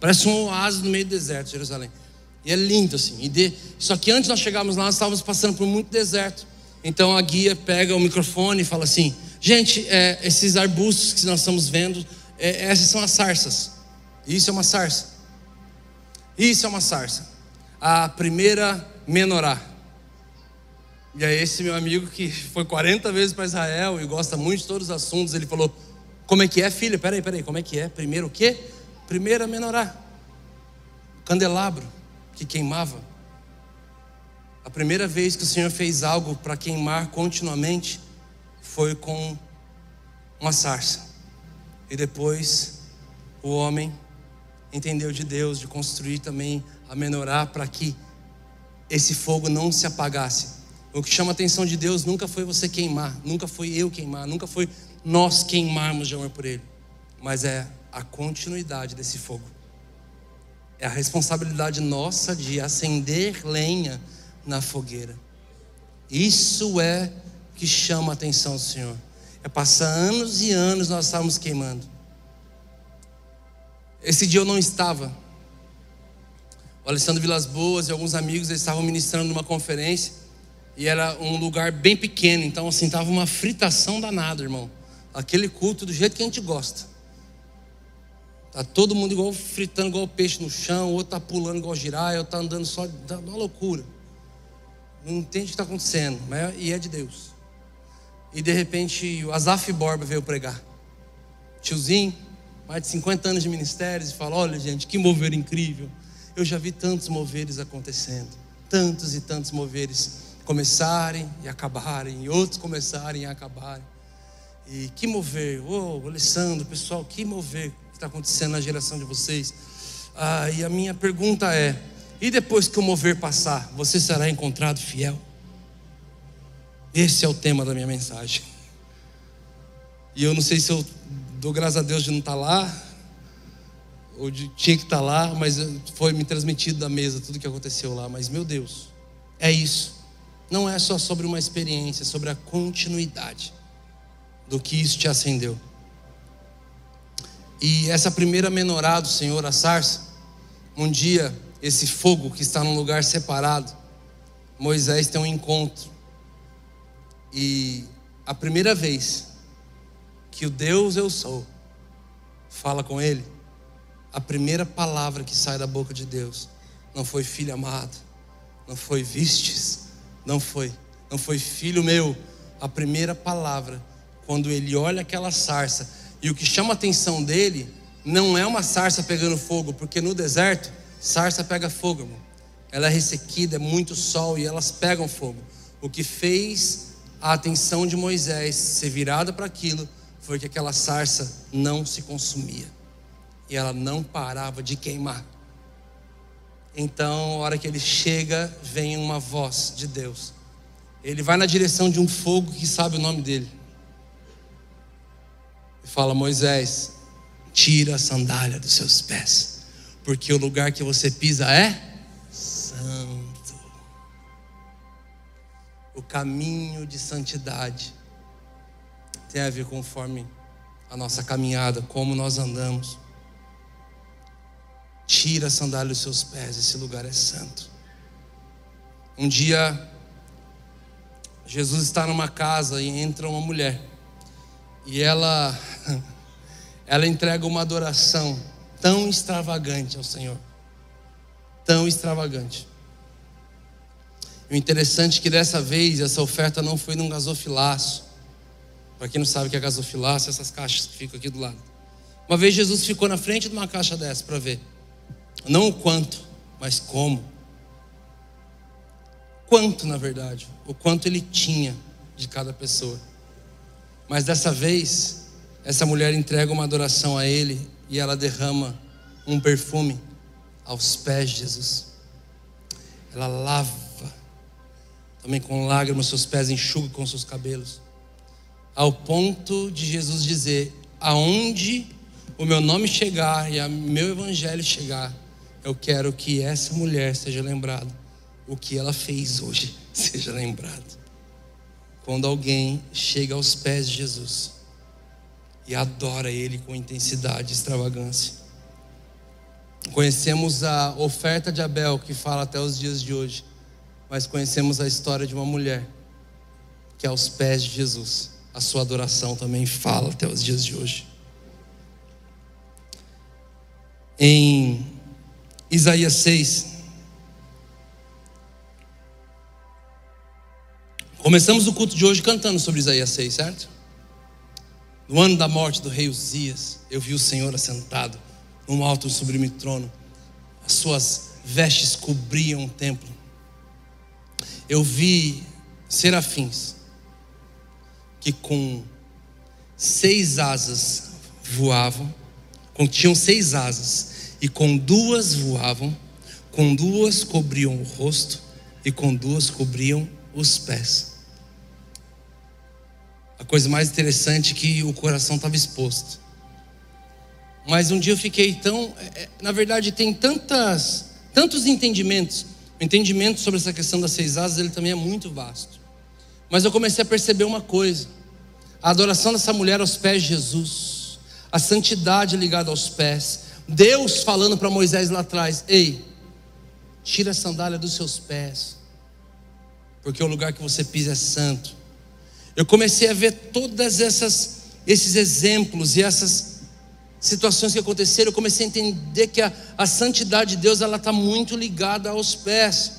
parece um oásis no meio do deserto, Jerusalém. E é lindo assim. De, só que antes nós chegarmos lá, nós estávamos passando por muito deserto. Então a guia pega o microfone e fala assim: gente, é, esses arbustos que nós estamos vendo, é, essas são as sarças. Isso é uma sarça. Isso é uma sarça. A primeira menorá. E aí esse meu amigo que foi 40 vezes para Israel e gosta muito de todos os assuntos, ele falou: Como é que é, filho? Peraí, peraí, como é que é? Primeiro o quê? Primeira menorá. Candelabro que queimava. A primeira vez que o Senhor fez algo para queimar continuamente foi com uma sarça. E depois o homem entendeu de Deus de construir também a menorá para que esse fogo não se apagasse. O que chama a atenção de Deus nunca foi você queimar, nunca foi eu queimar, nunca foi nós queimarmos de amor por Ele, mas é a continuidade desse fogo. É a responsabilidade nossa de acender lenha na fogueira. Isso é que chama a atenção do Senhor. É passar anos e anos nós estávamos queimando. Esse dia eu não estava. O Alessandro Vilas Boas e alguns amigos eles estavam ministrando numa conferência e era um lugar bem pequeno, então assim estava uma fritação danada, irmão. Aquele culto do jeito que a gente gosta. Tá todo mundo igual fritando igual peixe no chão, outro tá pulando igual giraia, outro tá andando só, tá uma loucura não entende o que está acontecendo, mas, e é de Deus. E de repente o Azaf Borba veio pregar. Tiozinho, mais de 50 anos de ministérios, e fala: Olha, gente, que mover incrível. Eu já vi tantos moveres acontecendo, tantos e tantos moveres começarem e acabarem, e outros começarem e acabarem. E que mover, ô oh, Alessandro, pessoal, que mover que está acontecendo na geração de vocês. Ah, e a minha pergunta é: e depois que o mover passar, você será encontrado fiel? Esse é o tema da minha mensagem. E eu não sei se eu dou graças a Deus de não estar lá, ou de tinha que estar lá, mas foi me transmitido da mesa tudo que aconteceu lá. Mas meu Deus, é isso. Não é só sobre uma experiência, é sobre a continuidade do que isso te acendeu. E essa primeira menorá do Senhor, a sarça, um dia esse fogo que está num lugar separado, Moisés tem um encontro. E a primeira vez que o Deus eu sou fala com ele, a primeira palavra que sai da boca de Deus não foi filho amado, não foi vistes, não foi, não foi filho meu. A primeira palavra, quando ele olha aquela sarça, e o que chama a atenção dele não é uma sarça pegando fogo, porque no deserto Sarça pega fogo, irmão. Ela é ressequida, é muito sol e elas pegam fogo. O que fez a atenção de Moisés ser virada para aquilo foi que aquela sarça não se consumia e ela não parava de queimar. Então, a hora que ele chega, vem uma voz de Deus. Ele vai na direção de um fogo que sabe o nome dele. E fala: Moisés, tira a sandália dos seus pés porque o lugar que você pisa é santo. o caminho de santidade tem a ver conforme a nossa caminhada, como nós andamos. Tira a sandália dos seus pés, esse lugar é santo. Um dia, Jesus está numa casa e entra uma mulher, e ela, ela entrega uma adoração tão extravagante ao Senhor, tão extravagante. O interessante é que dessa vez essa oferta não foi num gasofilaço, para quem não sabe o que é gasofilácio, essas caixas que ficam aqui do lado. Uma vez Jesus ficou na frente de uma caixa dessa para ver. Não o quanto, mas como. Quanto, na verdade. O quanto ele tinha de cada pessoa. Mas dessa vez, essa mulher entrega uma adoração a ele e ela derrama um perfume aos pés de Jesus. Ela lava, também com lágrimas, seus pés enxuga com seus cabelos ao ponto de Jesus dizer: aonde o meu nome chegar e o meu evangelho chegar, eu quero que essa mulher seja lembrada. O que ela fez hoje seja lembrado. Quando alguém chega aos pés de Jesus e adora Ele com intensidade e extravagância. Conhecemos a oferta de Abel, que fala até os dias de hoje, mas conhecemos a história de uma mulher que aos pés de Jesus a sua adoração também fala até os dias de hoje. Em Isaías 6, começamos o culto de hoje cantando sobre Isaías 6, certo? No ano da morte do rei Uzias, eu vi o Senhor assentado num alto e sublime trono, as suas vestes cobriam o templo. Eu vi serafins que com seis asas voavam, tinham seis asas, e com duas voavam, com duas cobriam o rosto, e com duas cobriam os pés. A coisa mais interessante é que o coração estava exposto. Mas um dia eu fiquei tão. É, é, na verdade, tem tantas, tantos entendimentos. O entendimento sobre essa questão das seis asas ele também é muito vasto. Mas eu comecei a perceber uma coisa: a adoração dessa mulher aos pés de Jesus, a santidade ligada aos pés, Deus falando para Moisés lá atrás: Ei, tira a sandália dos seus pés, porque o lugar que você pisa é santo. Eu comecei a ver todas essas esses exemplos e essas situações que aconteceram, eu comecei a entender que a, a santidade de Deus ela está muito ligada aos pés.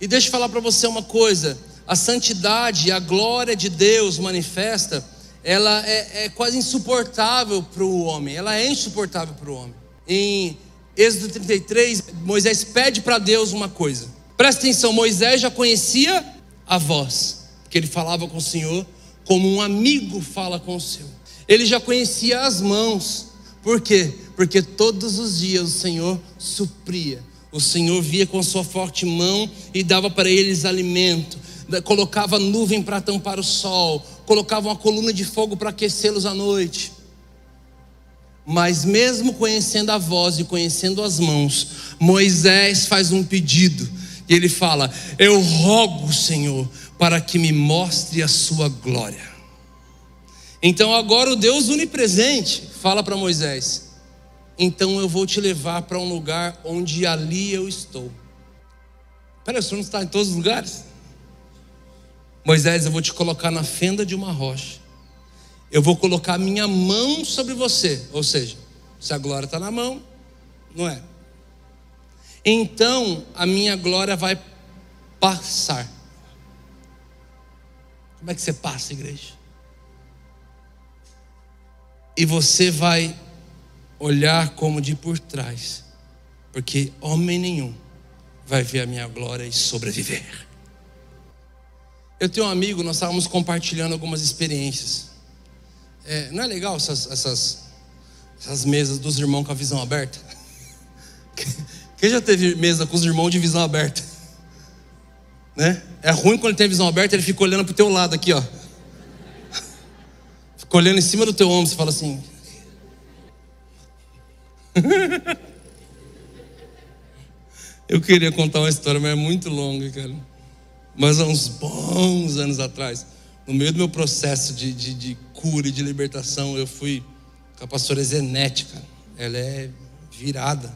E deixa eu falar para você uma coisa: a santidade, a glória de Deus manifesta, ela é, é quase insuportável para o homem, ela é insuportável para o homem. Em Êxodo 33, Moisés pede para Deus uma coisa. Presta atenção, Moisés já conhecia a voz, que ele falava com o Senhor como um amigo fala com o seu. Ele já conhecia as mãos. Por quê? Porque todos os dias o Senhor supria. O Senhor via com sua forte mão e dava para eles alimento. Colocava nuvem para tampar o sol, colocava uma coluna de fogo para aquecê-los à noite. Mas mesmo conhecendo a voz e conhecendo as mãos, Moisés faz um pedido. E ele fala: Eu rogo, Senhor, para que me mostre a sua glória. Então agora o Deus onipresente fala para Moisés: Então eu vou te levar para um lugar onde ali eu estou. Peraí, o senhor não está em todos os lugares? Moisés, eu vou te colocar na fenda de uma rocha. Eu vou colocar a minha mão sobre você. Ou seja, se a glória está na mão, não é? Então a minha glória vai passar. Como é que você passa, igreja? E você vai olhar como de por trás, porque homem nenhum vai ver a minha glória e sobreviver. Eu tenho um amigo, nós estávamos compartilhando algumas experiências. É, não é legal essas, essas, essas mesas dos irmãos com a visão aberta? Quem já teve mesa com os irmãos de visão aberta? Né? É ruim quando ele tem a visão aberta, ele fica olhando para o teu lado aqui, ó. Fica olhando em cima do teu ombro e fala assim. Eu queria contar uma história, mas é muito longa, cara. Mas há uns bons anos atrás, no meio do meu processo de, de, de cura e de libertação, eu fui com a pastora Zenete, cara. Ela é virada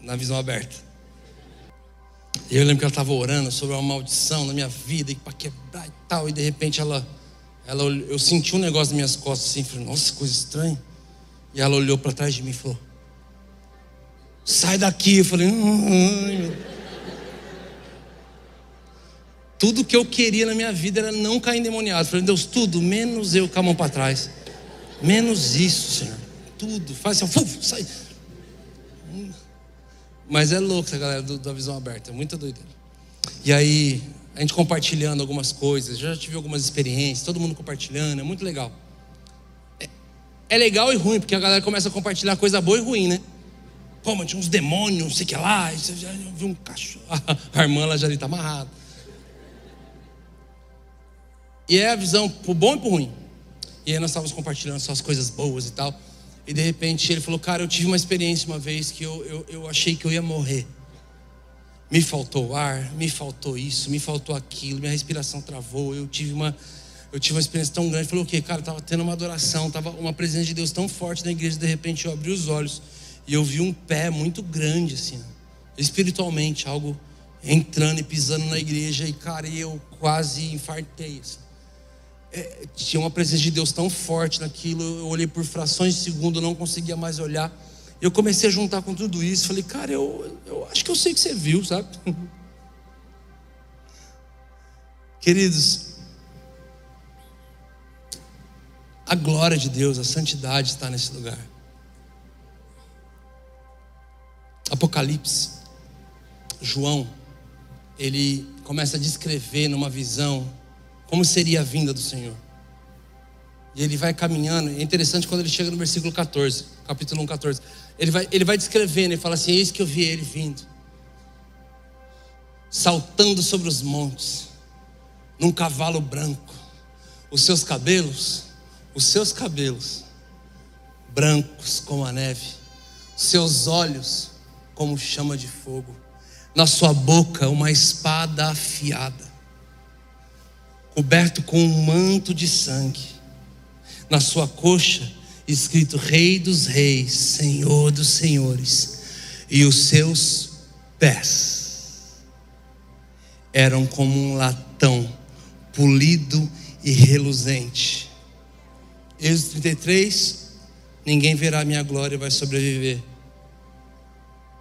na visão aberta. E eu lembro que ela estava orando sobre uma maldição na minha vida e para quebrar e tal. E de repente ela, ela, eu senti um negócio nas minhas costas assim, falei, nossa, coisa estranha. E ela olhou para trás de mim e falou: Sai daqui. Eu falei: ai, Tudo que eu queria na minha vida era não cair endemoniado. Falei: Deus, tudo, menos eu com a mão para trás. Menos isso, Senhor. Tudo. Faz assim, uf, sai. Mas é louco essa galera do, da visão aberta. É muita doideira. E aí, a gente compartilhando algumas coisas. Já tive algumas experiências. Todo mundo compartilhando. É muito legal é legal e ruim, porque a galera começa a compartilhar coisa boa e ruim, né? Mas tinha uns demônios, não sei o que lá, e você já viu um cachorro. A irmã lá já está amarrada. E é a visão pro bom e pro ruim. E aí nós estávamos compartilhando só as coisas boas e tal. E de repente ele falou, cara, eu tive uma experiência uma vez que eu, eu, eu achei que eu ia morrer. Me faltou ar, me faltou isso, me faltou aquilo, minha respiração travou, eu tive uma, eu tive uma experiência tão grande. Falei, o quê? Cara, estava tendo uma adoração, estava uma presença de Deus tão forte na igreja. De repente eu abri os olhos e eu vi um pé muito grande, assim, espiritualmente, algo entrando e pisando na igreja. E, cara, eu quase infartei. Assim. É, tinha uma presença de Deus tão forte naquilo. Eu olhei por frações de segundo, não conseguia mais olhar. Eu comecei a juntar com tudo isso. Falei, cara, eu, eu acho que eu sei que você viu, sabe? Queridos, A glória de Deus, a santidade está nesse lugar. Apocalipse, João, ele começa a descrever numa visão como seria a vinda do Senhor. E ele vai caminhando, é interessante quando ele chega no versículo 14, capítulo 1, 14. Ele vai, ele vai descrevendo, ele fala assim: Eis que eu vi ele vindo, saltando sobre os montes, num cavalo branco, os seus cabelos os seus cabelos brancos como a neve, seus olhos como chama de fogo, na sua boca uma espada afiada, coberto com um manto de sangue, na sua coxa escrito Rei dos Reis, Senhor dos Senhores, e os seus pés eram como um latão polido e reluzente Êxodo 33, ninguém verá minha glória e vai sobreviver.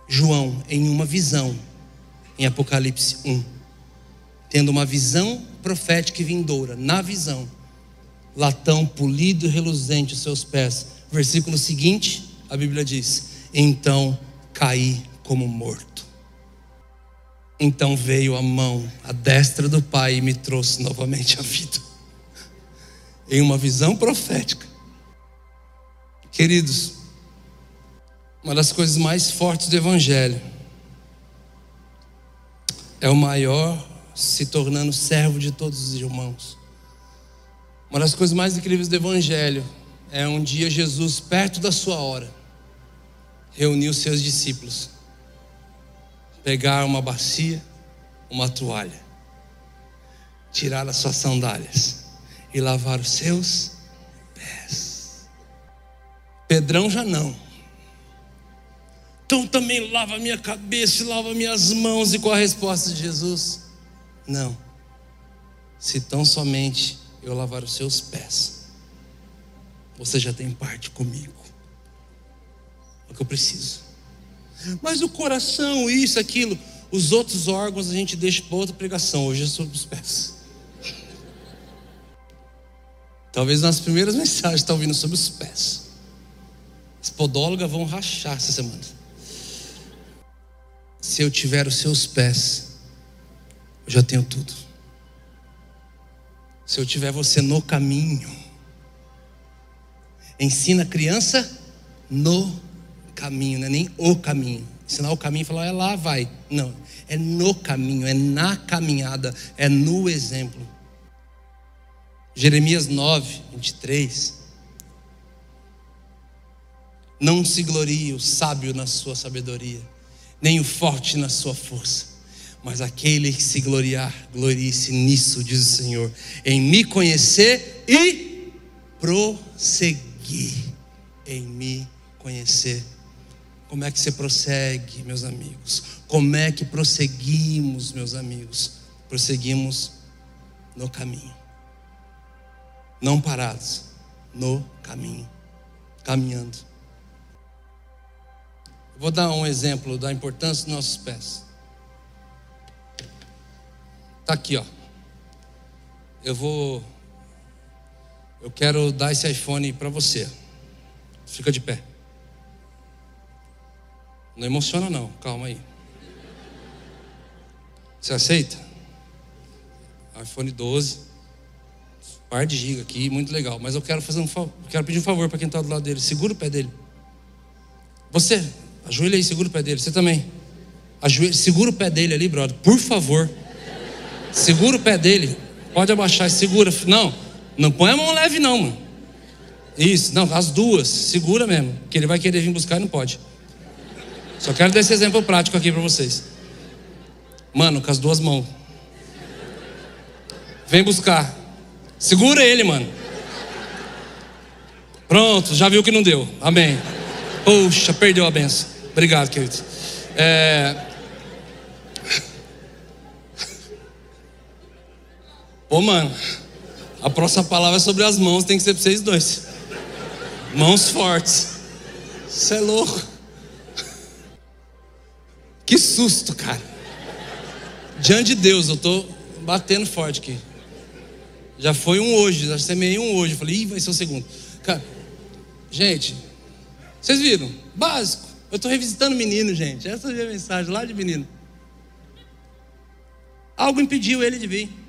João, em uma visão, em Apocalipse 1, tendo uma visão profética e vindoura, na visão, latão polido e reluzente os seus pés. Versículo seguinte, a Bíblia diz: Então caí como morto. Então veio a mão, a destra do Pai e me trouxe novamente a vida em uma visão profética. Queridos, uma das coisas mais fortes do Evangelho é o maior se tornando servo de todos os irmãos. Uma das coisas mais incríveis do Evangelho é um dia Jesus, perto da sua hora, reuniu seus discípulos, pegar uma bacia, uma toalha, tirar as suas sandálias e lavar os seus pés. Pedrão já não. Então também lava minha cabeça lava minhas mãos. E qual a resposta de Jesus? Não. Se tão somente eu lavar os seus pés, você já tem parte comigo. É o que eu preciso. Mas o coração, isso, aquilo, os outros órgãos a gente deixa para outra pregação. Hoje é sobre os pés. Talvez nas primeiras mensagens está ouvindo sobre os pés. As podólogas vão rachar essa semana. Se eu tiver os seus pés, já tenho tudo. Se eu tiver você no caminho, ensina a criança no caminho, não é nem o caminho. Ensinar o caminho e falar, é lá, vai. Não, é no caminho, é na caminhada, é no exemplo. Jeremias 9, 23. Não se glorie o sábio na sua sabedoria, nem o forte na sua força, mas aquele que se gloriar, glorie-se nisso, diz o Senhor, em me conhecer e prosseguir em me conhecer. Como é que você prossegue, meus amigos? Como é que prosseguimos, meus amigos? Prosseguimos no caminho. Não parados, no caminho, caminhando. Vou dar um exemplo da importância dos nossos pés. Tá aqui, ó. Eu vou eu quero dar esse iPhone para você. Fica de pé. Não emociona não, calma aí. Você aceita? iPhone 12, par de giga aqui, muito legal. Mas eu quero fazer um quero pedir um favor para quem está do lado dele. Segura o pé dele. Você, ajoelha aí, segura o pé dele. Você também. Ajoelha, segura o pé dele ali, brother. Por favor. Segura o pé dele. Pode abaixar, segura. Não, não põe a mão leve não, mano. Isso, não, as duas. Segura mesmo. Que ele vai querer vir buscar e não pode. Só quero dar esse exemplo prático aqui para vocês. Mano, com as duas mãos. Vem buscar. Segura ele, mano. Pronto, já viu que não deu. Amém. Poxa, perdeu a benção. Obrigado, querido. É... Ô, mano, a próxima palavra é sobre as mãos, tem que ser para vocês dois. Mãos fortes. Você é louco. Que susto, cara. Diante de Deus, eu tô batendo forte aqui. Já foi um hoje, já semeei um hoje. Falei, ih, vai ser o segundo. Cara, gente, vocês viram? Básico. Eu estou revisitando menino, gente. Essa é a mensagem lá de menino. Algo impediu ele de vir.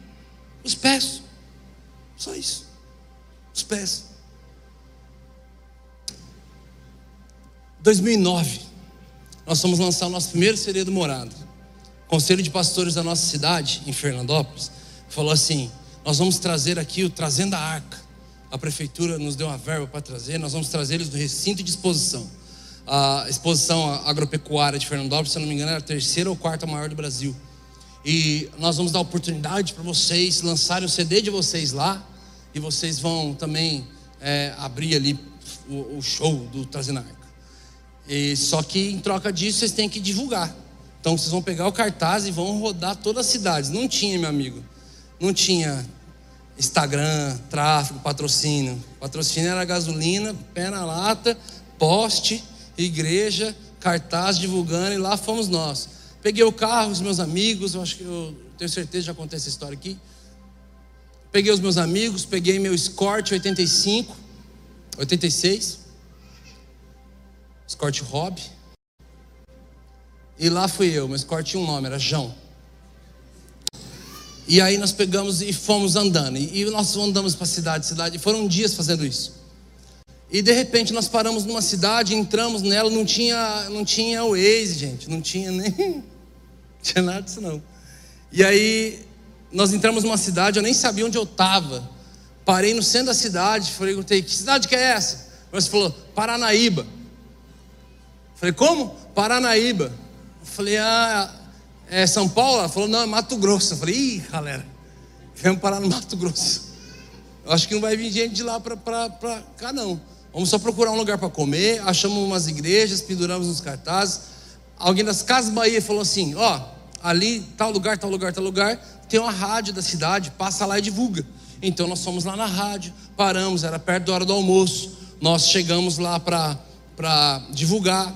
Os pés. Só isso. Os pés. 2009 nós fomos lançar o nosso primeiro CD do Morado. O Conselho de Pastores da nossa cidade, em Fernandópolis, falou assim: nós vamos trazer aqui o Trazendo a Arca. A prefeitura nos deu uma verba para trazer, nós vamos trazer eles do recinto de exposição. A exposição agropecuária de Fernandópolis, se não me engano, era a terceira ou quarta maior do Brasil. E nós vamos dar oportunidade para vocês lançarem o CD de vocês lá, e vocês vão também é, abrir ali o, o show do Trazendo. E, só que em troca disso vocês têm que divulgar. Então vocês vão pegar o cartaz e vão rodar todas as cidades. Não tinha, meu amigo. Não tinha Instagram, tráfego, patrocínio. Patrocínio era gasolina, pé na lata, poste, igreja, cartaz divulgando e lá fomos nós. Peguei o carro, os meus amigos, eu acho que eu tenho certeza já contei essa história aqui. Peguei os meus amigos, peguei meu Escort 85, 86. Escort Hobby. E lá fui eu, mas Escort tinha um nome, era João. E aí nós pegamos e fomos andando. E nós andamos para cidade, cidade. Foram dias fazendo isso. E de repente nós paramos numa cidade, entramos nela, não tinha, não tinha o Waze, gente, não tinha nem tinha nada disso não. E aí nós entramos numa cidade, eu nem sabia onde eu estava. Parei no centro da cidade, perguntei: "Que cidade que é essa?" Você falou: "Paranaíba". Falei, como? Paranaíba. Falei, ah, é São Paulo? Ela falou, não, é Mato Grosso. Eu falei, ih, galera, vamos parar no Mato Grosso. Eu acho que não vai vir gente de lá para cá, não. Vamos só procurar um lugar para comer. Achamos umas igrejas, penduramos uns cartazes. Alguém das Casas Bahia falou assim: ó, ali, tal lugar, tal lugar, tal lugar, tem uma rádio da cidade, passa lá e divulga. Então nós fomos lá na rádio, paramos, era perto da hora do almoço. Nós chegamos lá para divulgar.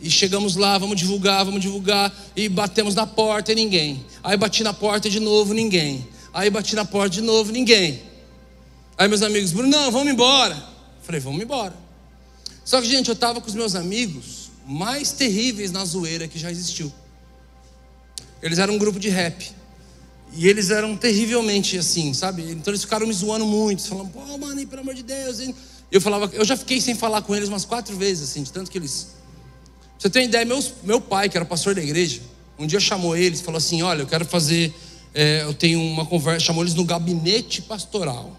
E chegamos lá, vamos divulgar, vamos divulgar. E batemos na porta e ninguém. Aí bati na porta de novo, ninguém. Aí bati na porta de novo, ninguém. Aí meus amigos, Bruno, não, vamos embora. Falei, vamos embora. Só que, gente, eu estava com os meus amigos mais terríveis na zoeira que já existiu. Eles eram um grupo de rap. E eles eram terrivelmente assim, sabe? Então eles ficaram me zoando muito, falando, pô, mano, pelo amor de Deus. Eu falava, eu já fiquei sem falar com eles umas quatro vezes, assim, de tanto que eles você tem ideia, meus, meu pai, que era pastor da igreja, um dia chamou eles e falou assim: Olha, eu quero fazer, é, eu tenho uma conversa, chamou eles no gabinete pastoral.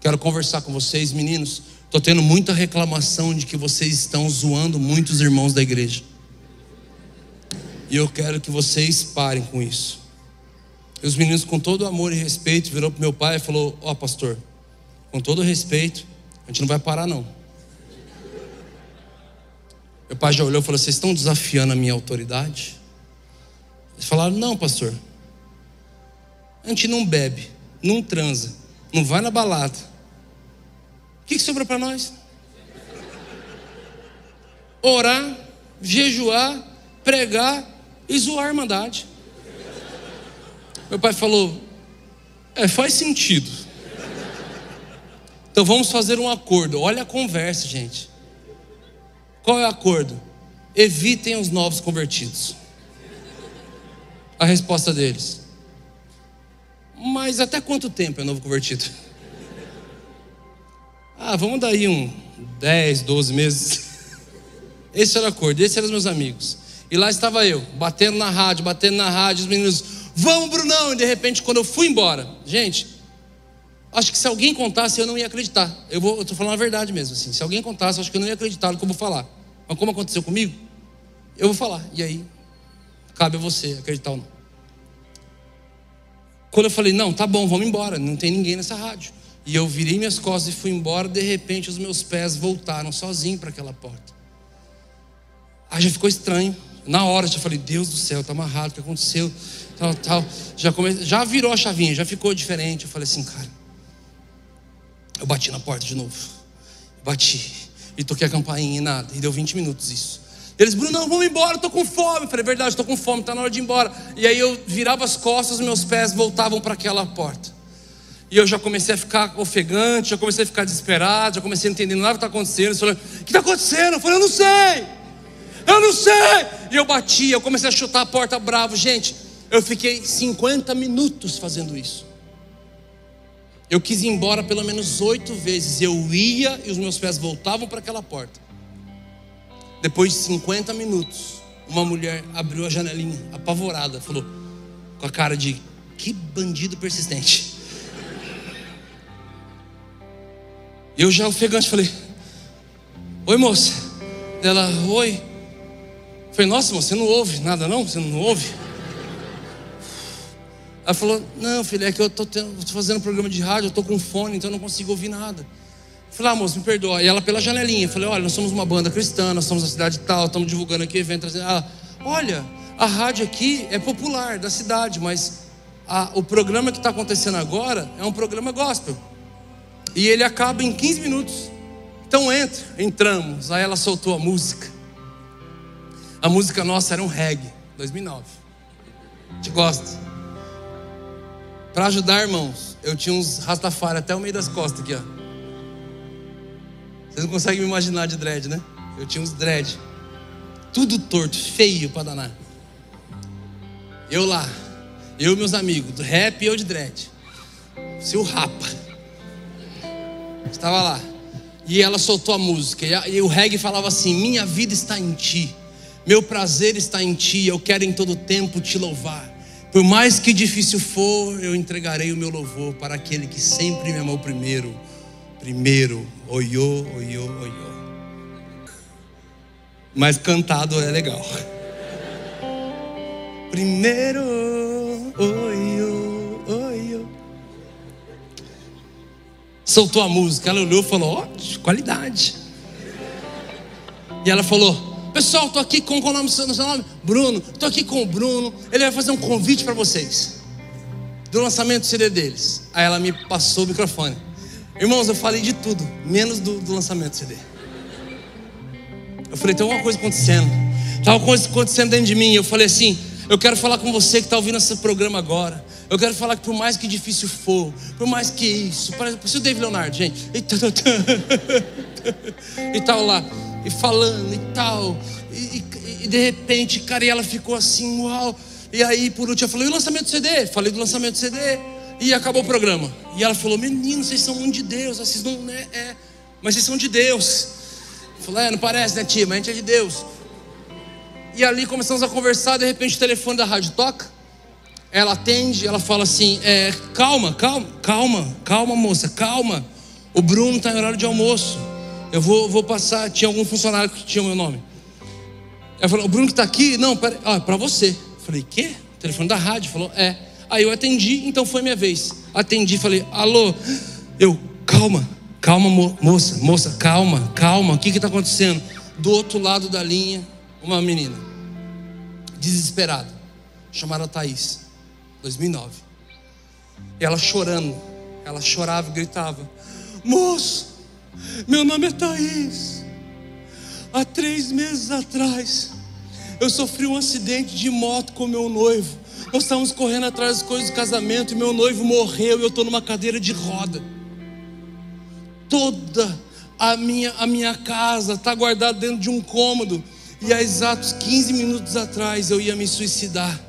Quero conversar com vocês, meninos. Estou tendo muita reclamação de que vocês estão zoando muitos irmãos da igreja. E eu quero que vocês parem com isso. E os meninos, com todo amor e respeito, virou para meu pai e falou: Ó, oh, pastor, com todo respeito, a gente não vai parar, não. Meu pai já olhou e falou: Vocês estão desafiando a minha autoridade? Eles falaram: Não, pastor. A gente não bebe, não transa, não vai na balada. O que, que sobra para nós? Orar, jejuar, pregar e zoar a irmandade. Meu pai falou: É, faz sentido. Então vamos fazer um acordo. Olha a conversa, gente. Qual é o acordo? Evitem os novos convertidos. A resposta deles. Mas até quanto tempo é novo convertido? Ah, vamos daí um 10, 12 meses. Esse era o acordo, esses eram os meus amigos. E lá estava eu, batendo na rádio, batendo na rádio, os meninos, vamos, Brunão! E de repente, quando eu fui embora, gente, acho que se alguém contasse, eu não ia acreditar. Eu estou falando a verdade mesmo, assim. Se alguém contasse, acho que eu não ia acreditar no que eu vou falar. Mas como aconteceu comigo, eu vou falar. E aí, cabe a você acreditar ou não. Quando eu falei, não, tá bom, vamos embora, não tem ninguém nessa rádio. E eu virei minhas costas e fui embora, de repente os meus pés voltaram sozinho para aquela porta. Aí já ficou estranho. Na hora já falei, Deus do céu, tá amarrado, o que aconteceu? Tal, tal. Já, come... já virou a chavinha, já ficou diferente. Eu falei assim, cara. Eu bati na porta de novo. Bati. E toquei a campainha e nada. E deu 20 minutos isso. Eles, Bruno, não, vamos embora, estou com fome. Eu falei, verdade, estou com fome, está na hora de ir embora. E aí eu virava as costas, meus pés voltavam para aquela porta. E eu já comecei a ficar ofegante, já comecei a ficar desesperado, já comecei a entender nada que está acontecendo. Falei, o que está acontecendo? Eu falei, eu não sei, eu não sei. E eu bati, eu comecei a chutar a porta bravo. Gente, eu fiquei 50 minutos fazendo isso. Eu quis ir embora pelo menos oito vezes. Eu ia e os meus pés voltavam para aquela porta. Depois de 50 minutos, uma mulher abriu a janelinha, apavorada, falou, com a cara de que bandido persistente. Eu já ofegante falei, oi moça. Ela, oi. falei, nossa, moça, você não ouve nada não? Você não ouve? Ela falou, não, filha, é que eu estou fazendo um programa de rádio, eu estou com fone, então eu não consigo ouvir nada. Falei, ah, moço, me perdoa. E ela pela janelinha. Falei, olha, nós somos uma banda cristã, nós somos da cidade tal, estamos divulgando aqui evento. Ela, olha, a rádio aqui é popular da cidade, mas a, o programa que está acontecendo agora é um programa gospel. E ele acaba em 15 minutos. Então entra, entramos. Aí ela soltou a música. A música nossa era um reggae, 2009. A gente gosta. Para ajudar, irmãos, eu tinha uns rastafari até o meio das costas aqui, ó. Vocês não conseguem me imaginar de dread, né? Eu tinha uns dread. Tudo torto, feio para danar. Eu lá, eu e meus amigos, do rap e eu de dread. Seu rapa. Estava lá. E ela soltou a música. E o reggae falava assim: Minha vida está em ti. Meu prazer está em ti. Eu quero em todo tempo te louvar. Por mais que difícil for, eu entregarei o meu louvor para aquele que sempre me amou primeiro Primeiro, oiô, oiô, oiô. Mas cantado é legal. Primeiro, oiô. Soltou a música, ela olhou e falou: Ó, oh, qualidade. E ela falou: Pessoal, tô aqui com qual nome, seu nome? Bruno. Tô aqui com o Bruno. Ele vai fazer um convite para vocês do lançamento do CD deles. Aí ela me passou o microfone. Irmãos, eu falei de tudo, menos do, do lançamento do CD. Eu falei, tem alguma coisa acontecendo. Alguma coisa acontecendo dentro de mim. Eu falei assim, eu quero falar com você que está ouvindo esse programa agora. Eu quero falar que por mais que difícil for, por mais que isso, parece o David Leonardo, gente, e tal, e tal lá, e falando e tal, e, e, e de repente, cara, e ela ficou assim, uau. E aí, por último, eu falei, e o lançamento do CD? Falei do lançamento do CD. E acabou o programa. E ela falou: Menino, vocês são um de Deus. Vocês não, né? É, mas vocês são de Deus. Eu falei: É, não parece, né, tia? Mas a gente é de Deus. E ali começamos a conversar. De repente, o telefone da rádio toca. Ela atende. Ela fala assim: é, Calma, calma, calma, calma, moça, calma. O Bruno está em horário de almoço. Eu vou, vou passar. Tinha algum funcionário que tinha o meu nome. Ela falou: O Bruno que está aqui? Não, peraí, ah, para você. Falei: Quê? Telefone da rádio. Falou: É. Aí eu atendi, então foi minha vez. Atendi, falei: Alô? Eu, calma, calma, mo moça, moça, calma, calma. O que está acontecendo? Do outro lado da linha, uma menina, desesperada, chamada Thaís, 2009. E ela chorando, ela chorava e gritava: Moço, meu nome é Thaís. Há três meses atrás, eu sofri um acidente de moto com meu noivo. Nós estávamos correndo atrás das coisas do casamento e meu noivo morreu e eu estou numa cadeira de roda. Toda a minha, a minha casa está guardada dentro de um cômodo. E há exatos 15 minutos atrás eu ia me suicidar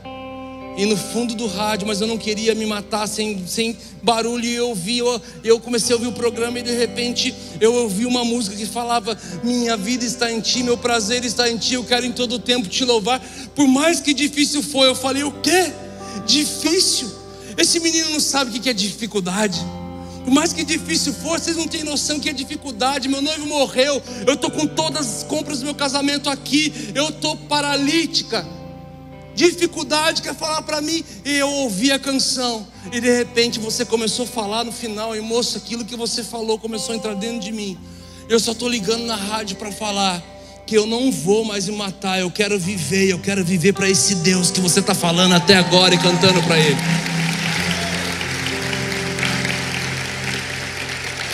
e no fundo do rádio, mas eu não queria me matar sem, sem barulho. E eu ouvi, eu, eu comecei a ouvir o programa e de repente eu ouvi uma música que falava: Minha vida está em ti, meu prazer está em ti, eu quero em todo o tempo te louvar. Por mais que difícil foi, eu falei: O quê? Difícil? Esse menino não sabe o que é dificuldade. Por mais que difícil for, vocês não têm noção que é dificuldade. Meu noivo morreu, eu estou com todas as compras do meu casamento aqui, eu estou paralítica dificuldade quer falar para mim. E eu ouvi a canção. E de repente você começou a falar no final. E moço, aquilo que você falou começou a entrar dentro de mim. Eu só estou ligando na rádio para falar que eu não vou mais me matar. Eu quero viver. Eu quero viver para esse Deus que você está falando até agora e cantando para Ele.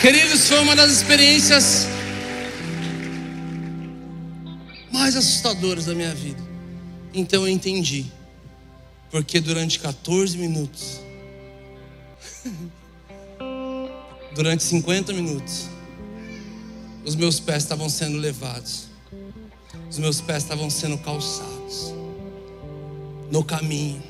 Queridos, foi uma das experiências mais assustadoras da minha vida. Então eu entendi. Porque durante 14 minutos, durante 50 minutos, os meus pés estavam sendo levados, os meus pés estavam sendo calçados. No caminho.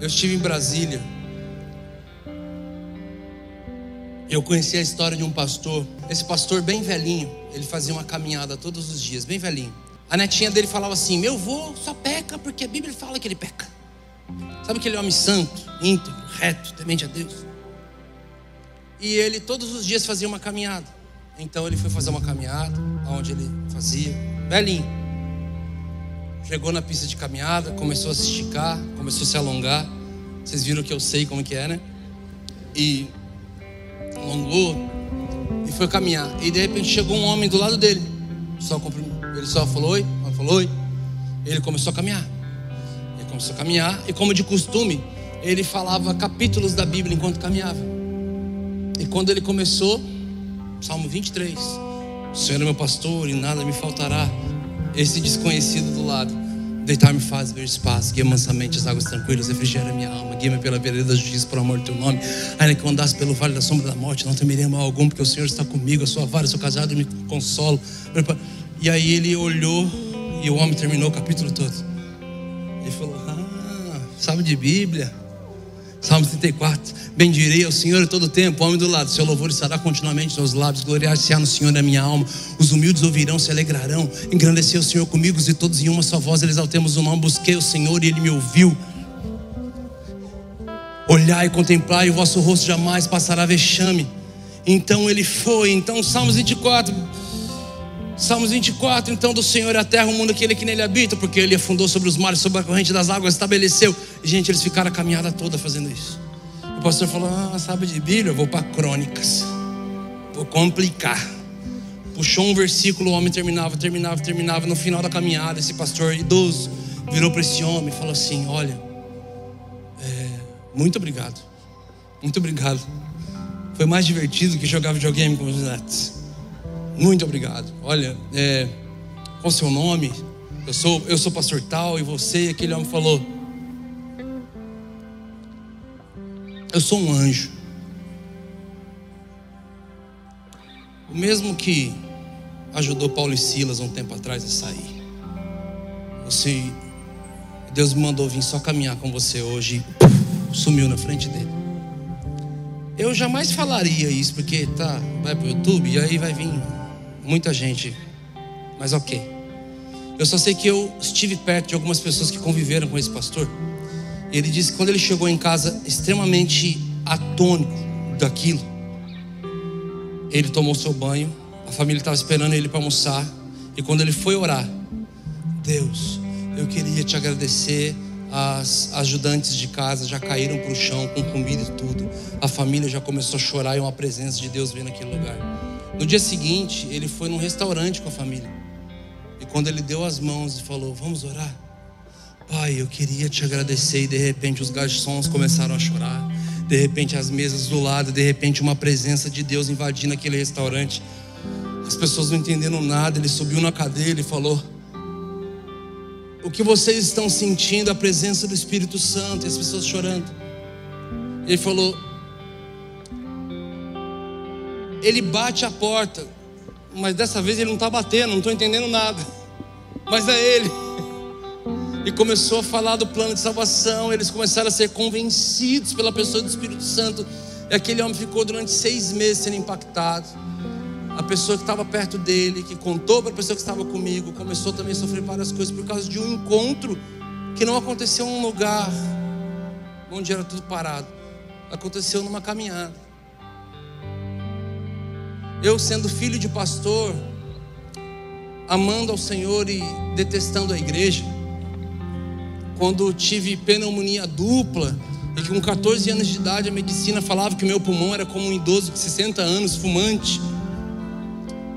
Eu estive em Brasília Eu conheci a história de um pastor, esse pastor bem velhinho, ele fazia uma caminhada todos os dias, bem velhinho. A netinha dele falava assim: Meu avô só peca porque a Bíblia fala que ele peca. Sabe aquele homem santo, íntegro, reto, temente a Deus? E ele todos os dias fazia uma caminhada. Então ele foi fazer uma caminhada, onde ele fazia, velhinho. Chegou na pista de caminhada, começou a se esticar, começou a se alongar. Vocês viram que eu sei como que é, né? E alongou e foi caminhar. E de repente chegou um homem do lado dele. Só ele só falou oi, falou oi. Ele começou a caminhar. Ele começou a caminhar e como de costume, ele falava capítulos da Bíblia enquanto caminhava. E quando ele começou, Salmo 23, o Senhor é meu pastor e nada me faltará. Esse desconhecido do lado Deitar-me faz ver espaço, guia mansamente as águas tranquilas, refrigera minha alma, guia-me pela vereda da justiça por amor do teu nome. Ainda que eu andasse pelo vale da sombra da morte, não temerei mal algum, porque o Senhor está comigo, a sua vara, o seu casado me consola. E aí ele olhou e o homem terminou o capítulo todo. Ele falou: Ah, sabe de Bíblia? Salmo 34. Bendirei ao Senhor todo o tempo, homem do lado. Seu louvor estará continuamente nos lábios. Gloriar-se-á no Senhor na minha alma. Os humildes ouvirão, se alegrarão. Engrandecer o Senhor comigo e todos em uma só voz exaltemos o nome. Busquei o Senhor e ele me ouviu. Olhar e contemplar e o vosso rosto jamais passará vexame. Então ele foi. Então, Salmos 24. Salmos 24, então, do Senhor é a terra, o mundo aquele que nele habita, porque ele afundou sobre os mares, sobre a corrente das águas, estabeleceu. Gente, eles ficaram a caminhada toda fazendo isso. O pastor falou: Ah, sabe de Bíblia? Eu vou para crônicas, vou complicar. Puxou um versículo, o homem terminava, terminava, terminava. No final da caminhada, esse pastor idoso virou para esse homem e falou assim: Olha, é, muito obrigado, muito obrigado. Foi mais divertido que jogar videogame com os netos. Muito obrigado. Olha, é, qual o seu nome? Eu sou, eu sou pastor tal e você. Aquele homem falou: Eu sou um anjo. O mesmo que ajudou Paulo e Silas um tempo atrás a sair. Você, Deus me mandou vir só caminhar com você hoje e sumiu na frente dele. Eu jamais falaria isso porque tá, vai pro YouTube e aí vai vir muita gente, mas ok. Eu só sei que eu estive perto de algumas pessoas que conviveram com esse pastor. Ele disse que quando ele chegou em casa, extremamente atônico daquilo, Ele tomou seu banho, a família estava esperando ele para almoçar. E quando ele foi orar, Deus, eu queria te agradecer. As ajudantes de casa já caíram para o chão com comida e tudo. A família já começou a chorar e uma presença de Deus veio naquele lugar. No dia seguinte, ele foi num restaurante com a família. E quando ele deu as mãos e falou: Vamos orar. Pai, eu queria te agradecer. E de repente os garçons começaram a chorar. De repente as mesas do lado. De repente uma presença de Deus invadindo aquele restaurante. As pessoas não entendendo nada. Ele subiu na cadeira e falou: O que vocês estão sentindo? A presença do Espírito Santo. E as pessoas chorando. Ele falou: Ele bate a porta. Mas dessa vez ele não está batendo. Não estou entendendo nada. Mas é ele e começou a falar do plano de salvação. Eles começaram a ser convencidos pela pessoa do Espírito Santo. E aquele homem ficou durante seis meses sendo impactado. A pessoa que estava perto dele, que contou para a pessoa que estava comigo, começou também a sofrer várias coisas por causa de um encontro que não aconteceu em um lugar onde era tudo parado. Aconteceu numa caminhada. Eu, sendo filho de pastor, amando ao Senhor e detestando a igreja, quando tive pneumonia dupla e com 14 anos de idade a medicina falava que meu pulmão era como um idoso de 60 anos, fumante.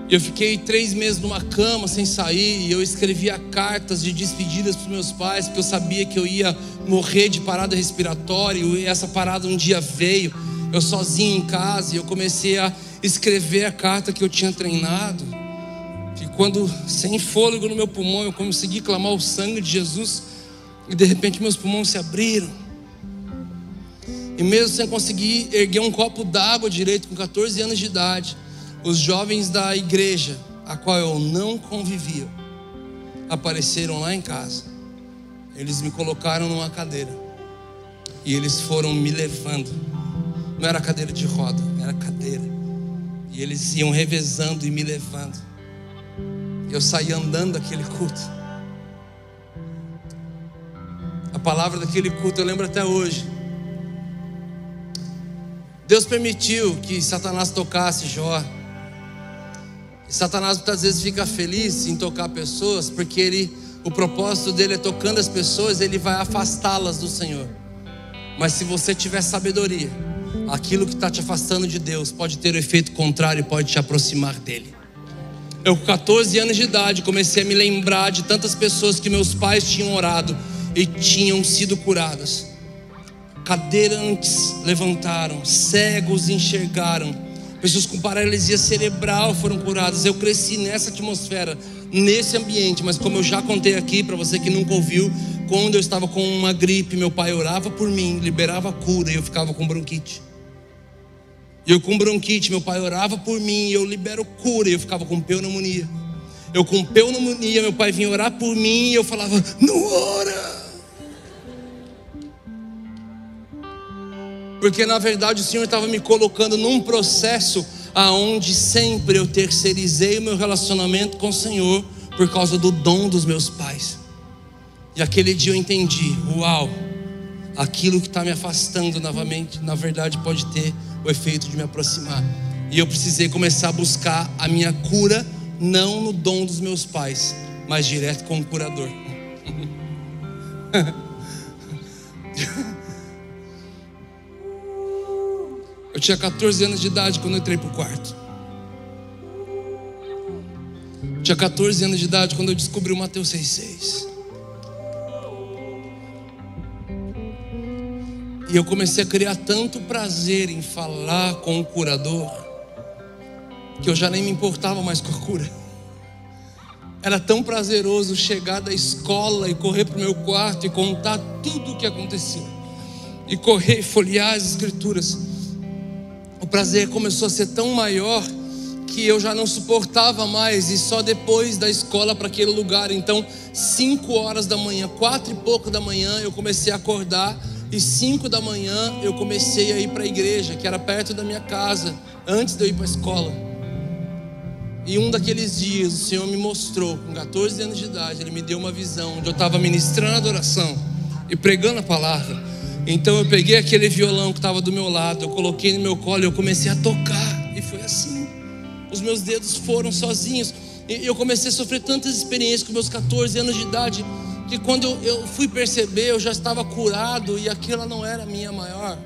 Eu fiquei três meses numa cama sem sair e eu escrevia cartas de despedidas para meus pais, porque eu sabia que eu ia morrer de parada respiratória e essa parada um dia veio. Eu sozinho em casa e eu comecei a escrever a carta que eu tinha treinado. E quando, sem fôlego no meu pulmão, eu consegui clamar o sangue de Jesus, e de repente meus pulmões se abriram. E mesmo sem conseguir erguer um copo d'água direito com 14 anos de idade, os jovens da igreja, a qual eu não convivia, apareceram lá em casa. Eles me colocaram numa cadeira. E eles foram me levando. Não era cadeira de roda, era cadeira. E eles iam revezando e me levando. Eu saí andando daquele culto. A palavra daquele culto eu lembro até hoje. Deus permitiu que Satanás tocasse Jó. E Satanás muitas vezes fica feliz em tocar pessoas, porque ele, o propósito dele é tocando as pessoas, ele vai afastá-las do Senhor. Mas se você tiver sabedoria, aquilo que está te afastando de Deus pode ter o um efeito contrário e pode te aproximar dele. Eu, com 14 anos de idade, comecei a me lembrar de tantas pessoas que meus pais tinham orado e tinham sido curadas. Cadeirantes levantaram, cegos enxergaram, pessoas com paralisia cerebral foram curadas. Eu cresci nessa atmosfera, nesse ambiente, mas como eu já contei aqui para você que nunca ouviu, quando eu estava com uma gripe, meu pai orava por mim, liberava cura e eu ficava com bronquite. Eu com bronquite, meu pai orava por mim eu libero cura e eu ficava com pneumonia. Eu com pneumonia, meu pai vinha orar por mim e eu falava: "Não ora". Porque na verdade o Senhor estava me colocando num processo aonde sempre eu terceirizei o meu relacionamento com o Senhor por causa do dom dos meus pais. E aquele dia eu entendi, uau, aquilo que está me afastando novamente, na verdade pode ter o efeito de me aproximar. E eu precisei começar a buscar a minha cura, não no dom dos meus pais, mas direto com o curador. Eu tinha 14 anos de idade quando entrei para o quarto. Eu tinha 14 anos de idade quando eu descobri o Mateus 6,6. E eu comecei a criar tanto prazer em falar com o curador, que eu já nem me importava mais com a cura. Era tão prazeroso chegar da escola e correr para o meu quarto e contar tudo o que acontecia. E correr e folhear as escrituras. O prazer começou a ser tão maior que eu já não suportava mais e só depois da escola para aquele lugar. Então, cinco horas da manhã, quatro e pouco da manhã, eu comecei a acordar e cinco da manhã eu comecei a ir para a igreja, que era perto da minha casa, antes de eu ir para a escola. E um daqueles dias o Senhor me mostrou, com 14 anos de idade, Ele me deu uma visão onde eu estava ministrando a adoração e pregando a palavra. Então eu peguei aquele violão que estava do meu lado, eu coloquei no meu colo e eu comecei a tocar. E foi assim. os meus dedos foram sozinhos. E eu comecei a sofrer tantas experiências com meus 14 anos de idade, que quando eu, fui perceber, eu já estava curado e aquela não era a minha maior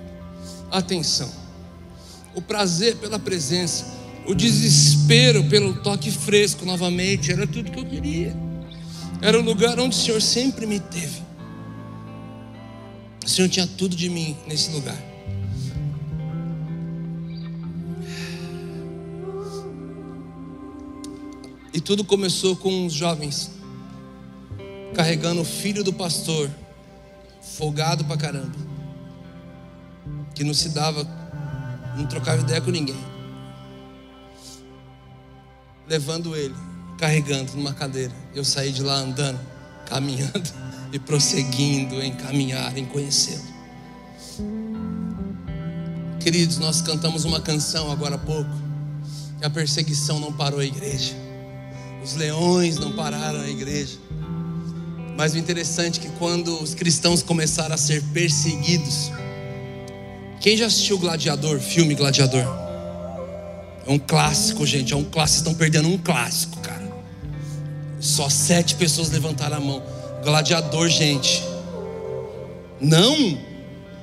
atenção. O prazer pela presença, o desespero pelo toque fresco novamente, era tudo que eu queria. Era o lugar onde o Senhor sempre me teve. O Senhor tinha tudo de mim nesse lugar. E tudo começou com uns jovens carregando o filho do pastor, folgado pra caramba, que não se dava, não trocava ideia com ninguém, levando ele, carregando numa cadeira. Eu saí de lá andando, caminhando e prosseguindo em caminhar, em conhecê-lo. Queridos, nós cantamos uma canção agora há pouco. E a perseguição não parou a igreja. Os leões não pararam a igreja. Mas o interessante é que quando os cristãos começaram a ser perseguidos, quem já assistiu Gladiador, filme Gladiador? É um clássico, gente, é um clássico. Estão perdendo um clássico, cara. Só sete pessoas levantaram a mão. Gladiador, gente. Não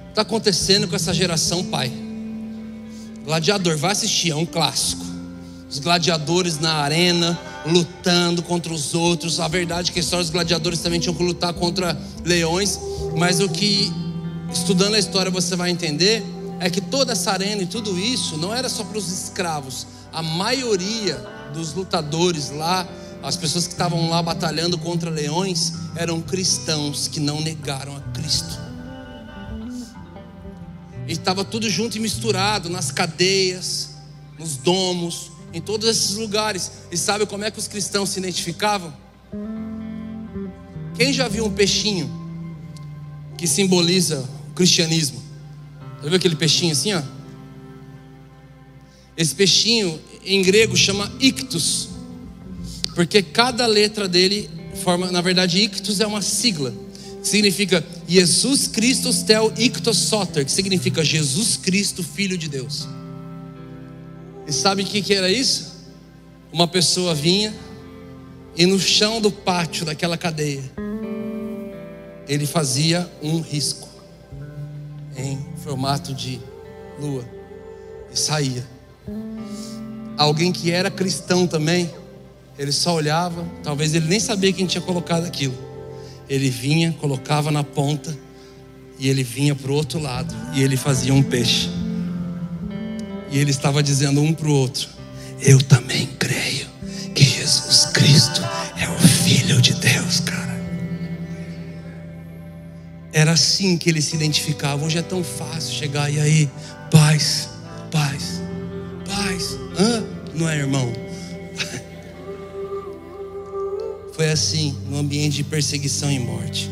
está acontecendo com essa geração, pai. Gladiador, vai assistir, é um clássico. Os gladiadores na arena, lutando contra os outros. A verdade é que a história dos gladiadores também tinham que lutar contra leões, mas o que estudando a história você vai entender é que toda essa arena e tudo isso não era só para os escravos. A maioria dos lutadores lá, as pessoas que estavam lá batalhando contra leões, eram cristãos que não negaram a Cristo. E estava tudo junto e misturado nas cadeias, nos domos, em todos esses lugares. E sabe como é que os cristãos se identificavam? Quem já viu um peixinho que simboliza o cristianismo? Já viu aquele peixinho assim, ó? Esse peixinho em grego chama ictus, porque cada letra dele forma, na verdade, ictus é uma sigla, que significa Jesus Christus tel ictus soter, que significa Jesus Cristo, Filho de Deus. E sabe o que, que era isso? Uma pessoa vinha e no chão do pátio daquela cadeia, ele fazia um risco em formato de lua e saía. Alguém que era cristão também, ele só olhava, talvez ele nem sabia quem tinha colocado aquilo. Ele vinha, colocava na ponta e ele vinha para o outro lado e ele fazia um peixe. E ele estava dizendo um para o outro: Eu também creio que Jesus Cristo é o Filho de Deus, cara. Era assim que eles se identificavam. Hoje é tão fácil chegar e aí, paz, paz, paz. Hã? Não é, irmão? Foi assim, no ambiente de perseguição e morte.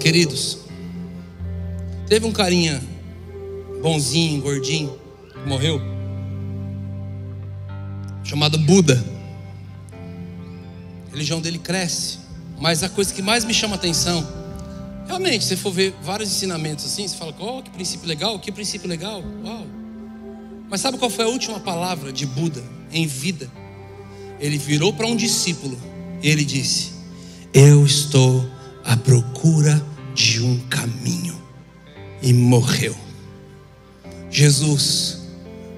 Queridos, teve um carinha bonzinho, gordinho, que morreu, chamado Buda. A religião dele cresce, mas a coisa que mais me chama atenção, realmente, se for ver vários ensinamentos assim, você fala, oh, que princípio legal, que princípio legal, uau. Mas sabe qual foi a última palavra de Buda em vida? Ele virou para um discípulo e ele disse: Eu estou à procura de um caminho. E morreu. Jesus,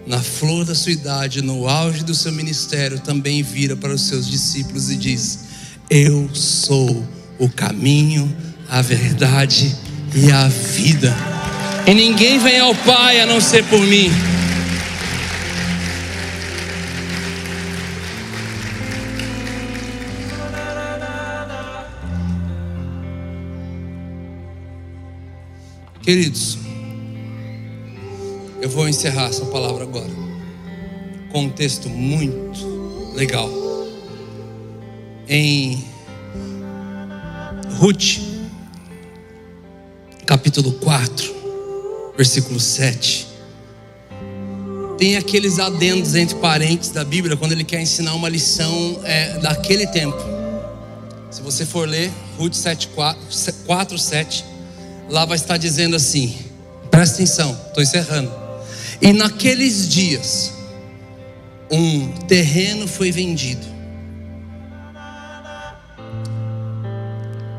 na flor da sua idade, no auge do seu ministério, também vira para os seus discípulos e diz: Eu sou o caminho, a verdade e a vida. E ninguém vem ao Pai a não ser por mim. Queridos, eu vou encerrar essa palavra agora com um texto muito legal. Em Ruth, capítulo 4, versículo 7. Tem aqueles adendos entre parentes da Bíblia quando ele quer ensinar uma lição é, daquele tempo. Se você for ler Ruth 7, 4, 4 7 lá vai estar dizendo assim: presta atenção, estou encerrando. E naqueles dias, um terreno foi vendido.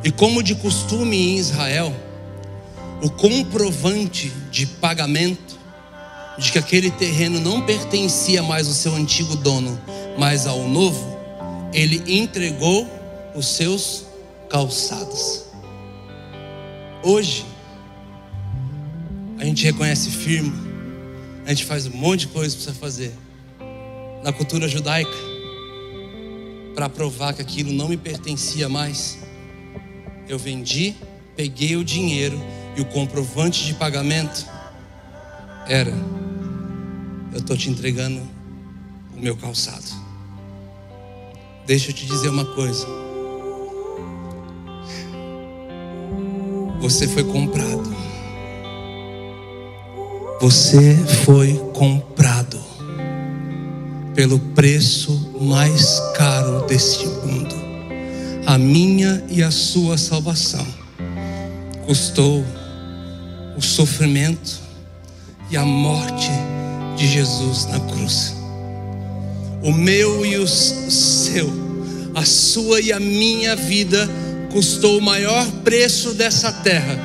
E como de costume em Israel, o comprovante de pagamento de que aquele terreno não pertencia mais ao seu antigo dono, mas ao novo, ele entregou os seus calçados. Hoje, a gente reconhece firma, a gente faz um monte de coisa para fazer. Na cultura judaica, para provar que aquilo não me pertencia mais, eu vendi, peguei o dinheiro e o comprovante de pagamento era: eu estou te entregando o meu calçado. Deixa eu te dizer uma coisa. Você foi comprado. Você foi comprado pelo preço mais caro deste mundo. A minha e a sua salvação custou o sofrimento e a morte de Jesus na cruz. O meu e o seu, a sua e a minha vida custou o maior preço dessa terra,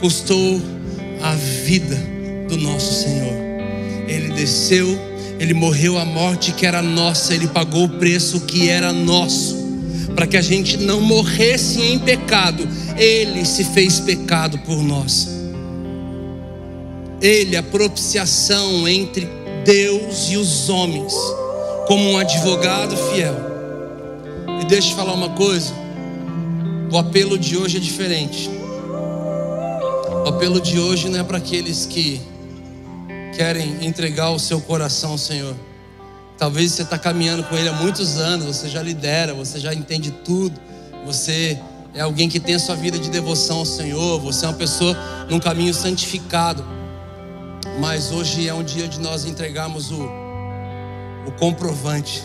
custou a vida do nosso Senhor. Ele desceu, ele morreu a morte que era nossa, ele pagou o preço que era nosso, para que a gente não morresse em pecado, ele se fez pecado por nós. Ele, a propiciação entre Deus e os homens, como um advogado fiel. E deixa eu falar uma coisa: o apelo de hoje é diferente. O apelo de hoje não é para aqueles que querem entregar o seu coração ao Senhor. Talvez você está caminhando com Ele há muitos anos, você já lidera, você já entende tudo, você é alguém que tem a sua vida de devoção ao Senhor, você é uma pessoa num caminho santificado. Mas hoje é um dia de nós entregarmos o, o comprovante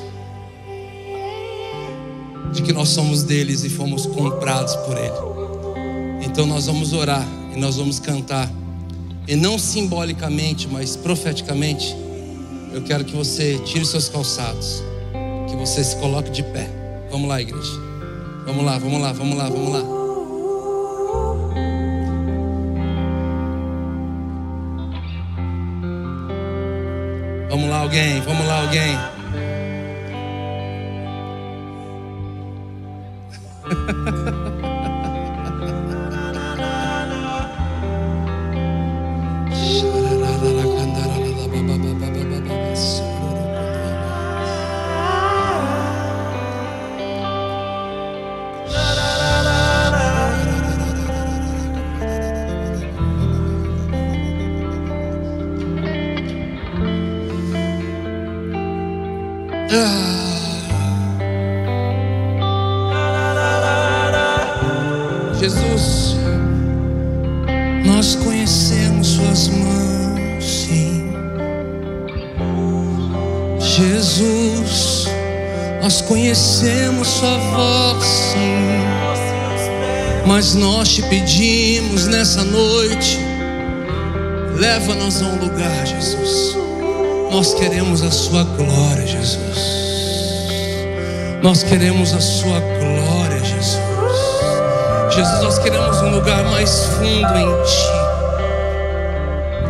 de que nós somos deles e fomos comprados por Ele. Então nós vamos orar e nós vamos cantar. E não simbolicamente, mas profeticamente, eu quero que você tire seus calçados, que você se coloque de pé. Vamos lá, igreja. Vamos lá, vamos lá, vamos lá, vamos lá. Vamos lá, alguém, vamos lá, alguém. Nós te pedimos nessa noite, leva-nos a um lugar, Jesus. Nós queremos a Sua glória, Jesus. Nós queremos a Sua glória, Jesus. Jesus, nós queremos um lugar mais fundo em Ti.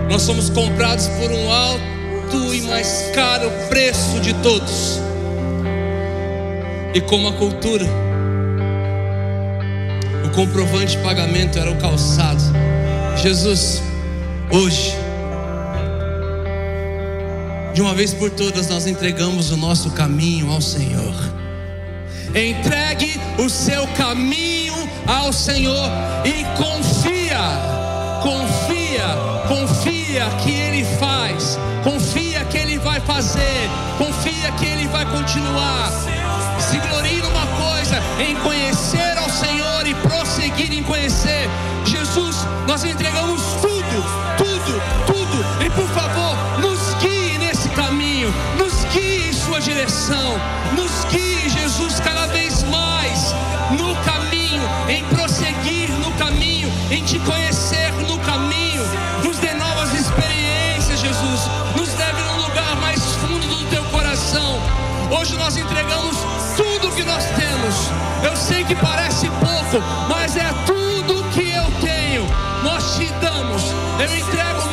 Nós somos comprados por um alto e mais caro preço de todos. E como a cultura, comprovante de pagamento era o calçado. Jesus, hoje, de uma vez por todas, nós entregamos o nosso caminho ao Senhor. Entregue o seu caminho ao Senhor e confia, confia, confia que Ele faz, confia que Ele vai fazer, confia que Ele vai continuar. Se glorie numa coisa, em conhecer Senhor e prosseguir em conhecer. Jesus, nós entregamos tudo, tudo, tudo. E por favor, nos guie nesse caminho, nos guie em sua direção, nos guie, Jesus, cada vez mais no caminho, em prosseguir no caminho, em te conhecer no caminho. Nos dê novas experiências, Jesus. Nos leve num lugar mais fundo do teu coração. Hoje nós entregamos tudo que nós temos. Eu sei que parece mas é tudo que eu tenho. Nós te damos. Eu entrego